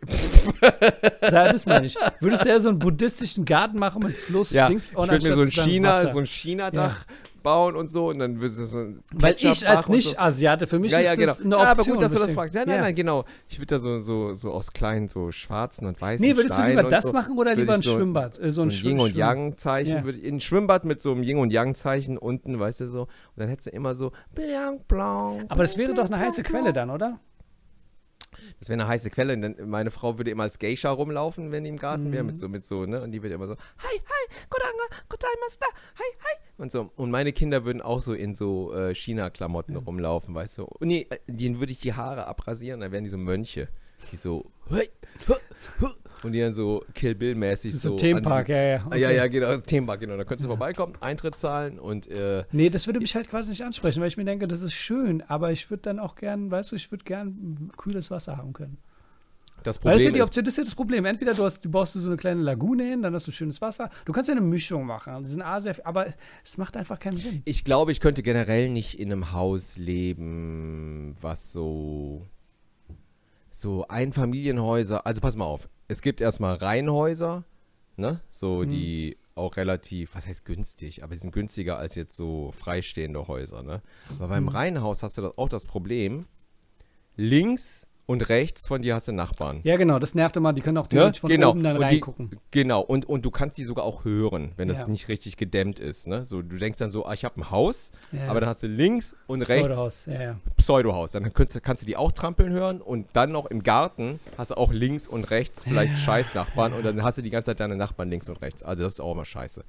Sag, das meine ich. Würdest du eher so einen buddhistischen Garten machen mit Fluss, ja, Dings, ich und würde mir so ein China, so ein China-Dach bauen und so und dann wirst du so ein Weil ich als so. Nicht-Asiate, für mich ja, ist ja, genau. das eine Ja, Option. aber gut, dass du das fragst. Ja, nein, nein, genau. Ich würde da so, so, so aus kleinen, so schwarzen und weißen Nee, würdest du Steinen lieber das so, machen oder lieber ein so, Schwimmbad? Äh, So ein Schwimm- Yin- und Yang-Zeichen. Ja. Ein Schwimmbad mit so einem Yin- und Yang-Zeichen unten, weißt du so. Und dann hättest du immer so blank, blank. Aber das wäre doch eine heiße Quelle dann, oder? Das wäre eine heiße Quelle. Und dann, meine Frau würde immer als Geisha rumlaufen, wenn die im Garten wäre, Mhm. mit so, mit so, ne? Und die würde immer so, hi, hi, Kodanga, Gozaimasta, hi, hi. Und so. Und meine Kinder würden auch so in so äh, China-Klamotten rumlaufen, weißt du. Und nee, äh, denen würde ich die Haare abrasieren, dann wären die so Mönche. Die so. Und die dann so Kill Bill-mäßig Das ist so. so Themenpark, ja, ja. Ah, Ja, okay. ja, genau, das Themenpark, genau. Da könntest du vorbeikommen, Eintritt zahlen und äh, Nee, das würde mich halt quasi nicht ansprechen, weil ich mir denke, das ist schön, aber ich würde dann auch gern, weißt du, ich würde gern kühles Wasser haben können. das Weil das ist, ja Problem Option, das ist ja das Problem. Entweder du, hast, du baust du so eine kleine Lagune hin, dann hast du schönes Wasser. Du kannst ja eine Mischung machen. Das ist ein A sehr, aber es macht einfach keinen Sinn. Ich glaube, ich könnte generell nicht in einem Haus leben, was so so Einfamilienhäuser. Also pass mal auf. Es gibt erstmal Reihenhäuser, ne? So Mhm. die auch relativ, was heißt günstig, aber die sind günstiger als jetzt so freistehende Häuser, ne? Aber Mhm. beim Reihenhaus hast du das, auch das Problem. Links und rechts von dir hast du Nachbarn. Ja, genau, das nervt immer. Die können auch Ne? theoretisch von genau. oben dann und reingucken. Die, genau, und, und du kannst die sogar auch hören, wenn das Ja. nicht richtig gedämmt ist. Ne? So, du denkst dann so, ah, ich habe ein Haus, Ja. aber dann hast du links und rechts Pseudohaus, ja, ja. Pseudohaus. Dann kannst, du- kannst du die auch trampeln hören und dann noch im Garten hast du auch links und rechts vielleicht Scheißnachbarn und dann hast du die ganze Zeit deine Nachbarn links und rechts. Also das ist auch immer scheiße.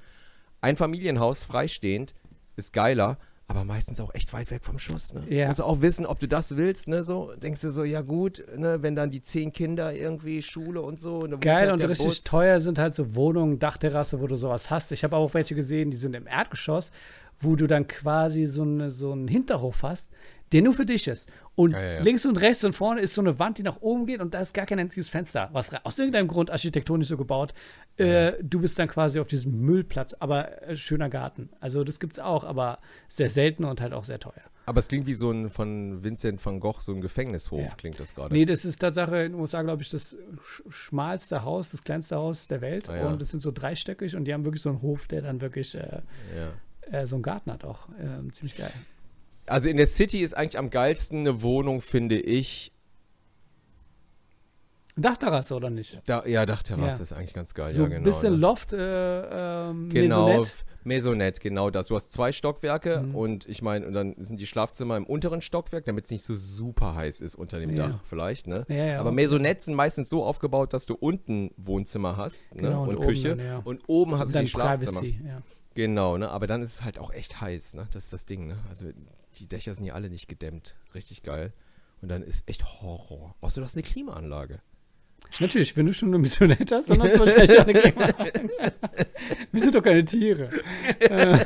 Ein Familienhaus freistehend ist geiler, aber meistens auch echt weit weg vom Schuss. Ne? Ja. Musst du auch wissen, ob du das willst. Ne? So denkst du so, ja gut, ne? wenn dann die zehn Kinder irgendwie Schule und so. Ne? Geil und richtig Bus? teuer sind halt so Wohnungen, Dachterrasse, wo du sowas hast. Ich habe auch welche gesehen, die sind im Erdgeschoss, wo du dann quasi so, eine, so einen Hinterhof hast, der nur für dich ist. Und Ja, ja, links und rechts und vorne ist so eine Wand, die nach oben geht und da ist gar kein einziges Fenster. Was aus irgendeinem Grund architektonisch so gebaut. Äh, du bist dann quasi auf diesem Müllplatz, aber äh, schöner Garten. Also das gibt's auch, aber sehr selten und halt auch sehr teuer. Aber es klingt wie so ein von Vincent van Gogh, so ein Gefängnishof, Ja. klingt das gerade. Nee, das ist Tatsache in den USA, glaube ich, das sch schmalste Haus, das kleinste Haus der Welt. Ah, ja. Und das sind so dreistöckig und die haben wirklich so einen Hof, der dann wirklich äh, Ja. äh, so einen Garten hat auch. Ähm, ziemlich geil. Also in der City ist eigentlich am geilsten eine Wohnung, finde ich. Dachterrasse oder nicht? Da, ja, Dachterrasse Ja. ist eigentlich ganz geil. so ja, ein genau. bisschen ne? Loft, äh, ähm, Genau, Maisonette. Maisonette, genau das. Du hast zwei Stockwerke Mhm. und ich meine, und dann sind die Schlafzimmer im unteren Stockwerk, damit es nicht so super heiß ist unter dem Ja. Dach vielleicht, ne? Ja, Aber okay. Maisonettes sind meistens so aufgebaut, dass du unten Wohnzimmer hast ne? Genau, und und, Küche dann, und oben hast du dann die Schlafzimmer. Privacy, ja. Genau, ne? Aber dann ist es halt auch echt heiß, ne? Das ist das Ding, ne? Also die Dächer sind ja alle nicht gedämmt. Richtig geil. Und dann ist echt Horror. Außer du hast eine Klimaanlage. Natürlich, wenn du schon eine Missionette hast, dann hast du wahrscheinlich auch eine Klimaanlage. Wir sind doch keine Tiere. äh,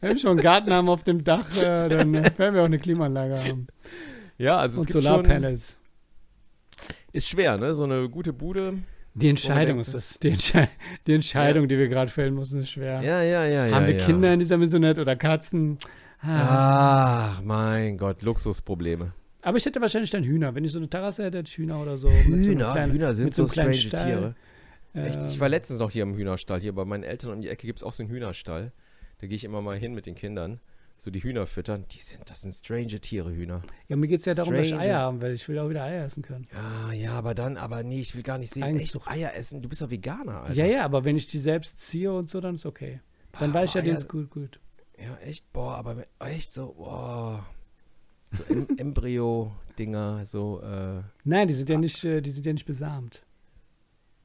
wenn wir schon einen Garten haben auf dem Dach, äh, dann werden wir auch eine Klimaanlage haben. Ja, also Und es gibt schon, Solarpanels. ist schwer, ne? So eine gute Bude. Die Entscheidung ist es. Die, Entsche die Entscheidung, die wir gerade fällen müssen, ist schwer. Ja, ja, ja, ja. haben wir ja. Kinder in dieser Missionette oder Katzen? Ah. Ach, mein Gott, Luxusprobleme. Aber ich hätte wahrscheinlich dann Hühner. Wenn ich so eine Terrasse hätte, hätte ich Hühner oder so. mit so Hühner, kleinen- Hühner sind so so strange Stall. Tiere. Echt? Ich Ähm, war letztens noch hier im Hühnerstall. Hier bei meinen Eltern um die Ecke gibt es auch so einen Hühnerstall. Da gehe ich immer mal hin mit den Kindern. So die Hühner füttern. Die sind, das sind strange Tiere, Hühner. Ja, mir geht es ja darum, dass ich Strange. Eier haben will. Ich will auch wieder Eier essen können. Ja, ja, aber dann, aber nee, ich will gar nicht sehen. Echt. Eier essen. Du bist doch Veganer, Alter. Ja, ja, aber wenn ich die selbst ziehe und so, dann ist okay. Dann Boah, weiß ich ja, Eier- ist gut, gut. Ja, echt, boah, aber echt so, boah. So em Embryo-Dinger, so, äh, Nein, die sind ja nicht, äh, die sind ja nicht besamt.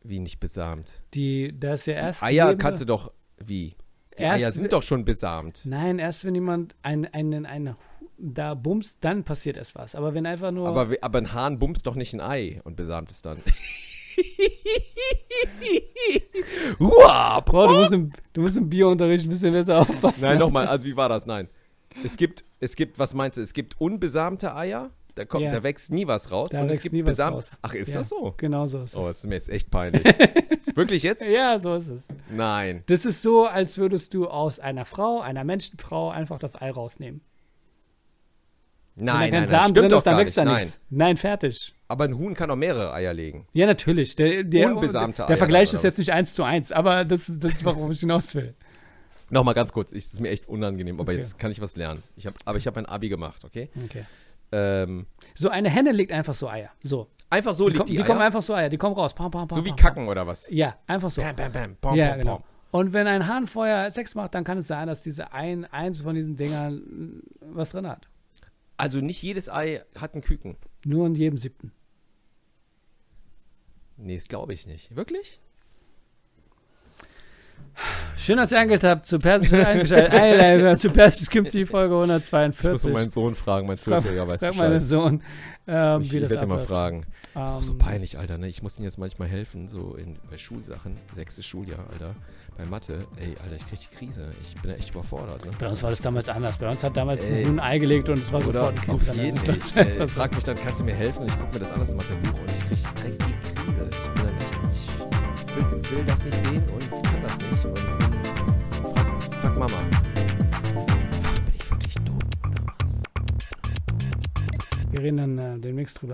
wie nicht besamt. Die, da ist ja erst. Eier lebende- kannst du doch, wie? Die Erst- Eier sind doch schon besamt. Nein, erst wenn jemand einen, einen, einen da bumst, dann passiert erst was. Aber wenn einfach nur. Aber, aber ein Hahn bumst doch nicht ein Ei und besamt es dann. Boah, du musst, im, du musst im Biounterricht ein bisschen besser aufpassen. Nein, nochmal, also wie war das? Nein. Es gibt, es gibt, was meinst du, es gibt unbesamte Eier, da, kommt, Ja. da wächst nie was raus. Da und es wächst gibt nie was raus. Ach, ist Ja. das so? Genau so ist Oh, es. das ist mir jetzt echt peinlich. Wirklich jetzt? Ja, so ist es. Nein. Das ist so, als würdest du aus einer Frau, einer Menschenfrau, einfach das Ei rausnehmen. Nein, Wenn da nein, kein nein, Samen drin ist, dann wächst da nicht. nichts. Nein, fertig. Aber ein Huhn kann auch mehrere Eier legen. Ja, natürlich. Der, der, Unbesamte der Eier Vergleich ist jetzt nicht eins zu eins, aber das, das ist, warum ich hinaus will. Nochmal ganz kurz, ich, das ist mir echt unangenehm, aber Okay. jetzt kann ich was lernen. Ich hab, aber ich habe ein Abi gemacht, okay? Okay. Ähm, So, eine Henne legt einfach so Eier. So. einfach so Die, liegt kommen, die, die Eier. kommen einfach so Eier, die kommen raus. Pam, pam, pam, so wie. Kacken oder was? Ja, einfach so. Bam, bam, bam, pom, ja, pom, genau. pom. Und wenn ein Hahn vorher Sex macht, dann kann es sein, dass diese ein, eins von diesen Dingern was drin hat. Also nicht jedes Ei hat einen Küken. Nur in jedem siebten. Nee, das glaube ich nicht. Wirklich? Schön, dass ihr eingeschaltet habt zu Persisch eingeschaltet. Ey, zu Persisch gibt die Folge Ich muss 142. nur meinen Sohn fragen, mein Zwölfjähriger weiß frag meinen Bescheid. Sohn, ähm, Ich, wie ich das werde mal fragen. ist auch so Ähm, peinlich, Alter, ne? Ich muss ihm jetzt manchmal helfen, so in, bei Schulsachen. Sechstes Schuljahr, Alter. Bei Mathe. Ey, Alter, ich krieg die Krise. Ich bin da echt überfordert, ne? Bei uns war das damals anders. Bei uns hat damals Ey. ein Ei gelegt und es war sofort ein Kind auf jeden ist Ich das- frag mich dann, kannst du mir helfen? Und ich guck mir das an, das Mathebuch und ich krieg direkt die Krise. Will, will das nicht sehen und kann das nicht. Und frag, frag Mama. Bin ich wirklich dumm oder was? Wir reden dann äh, demnächst drüber.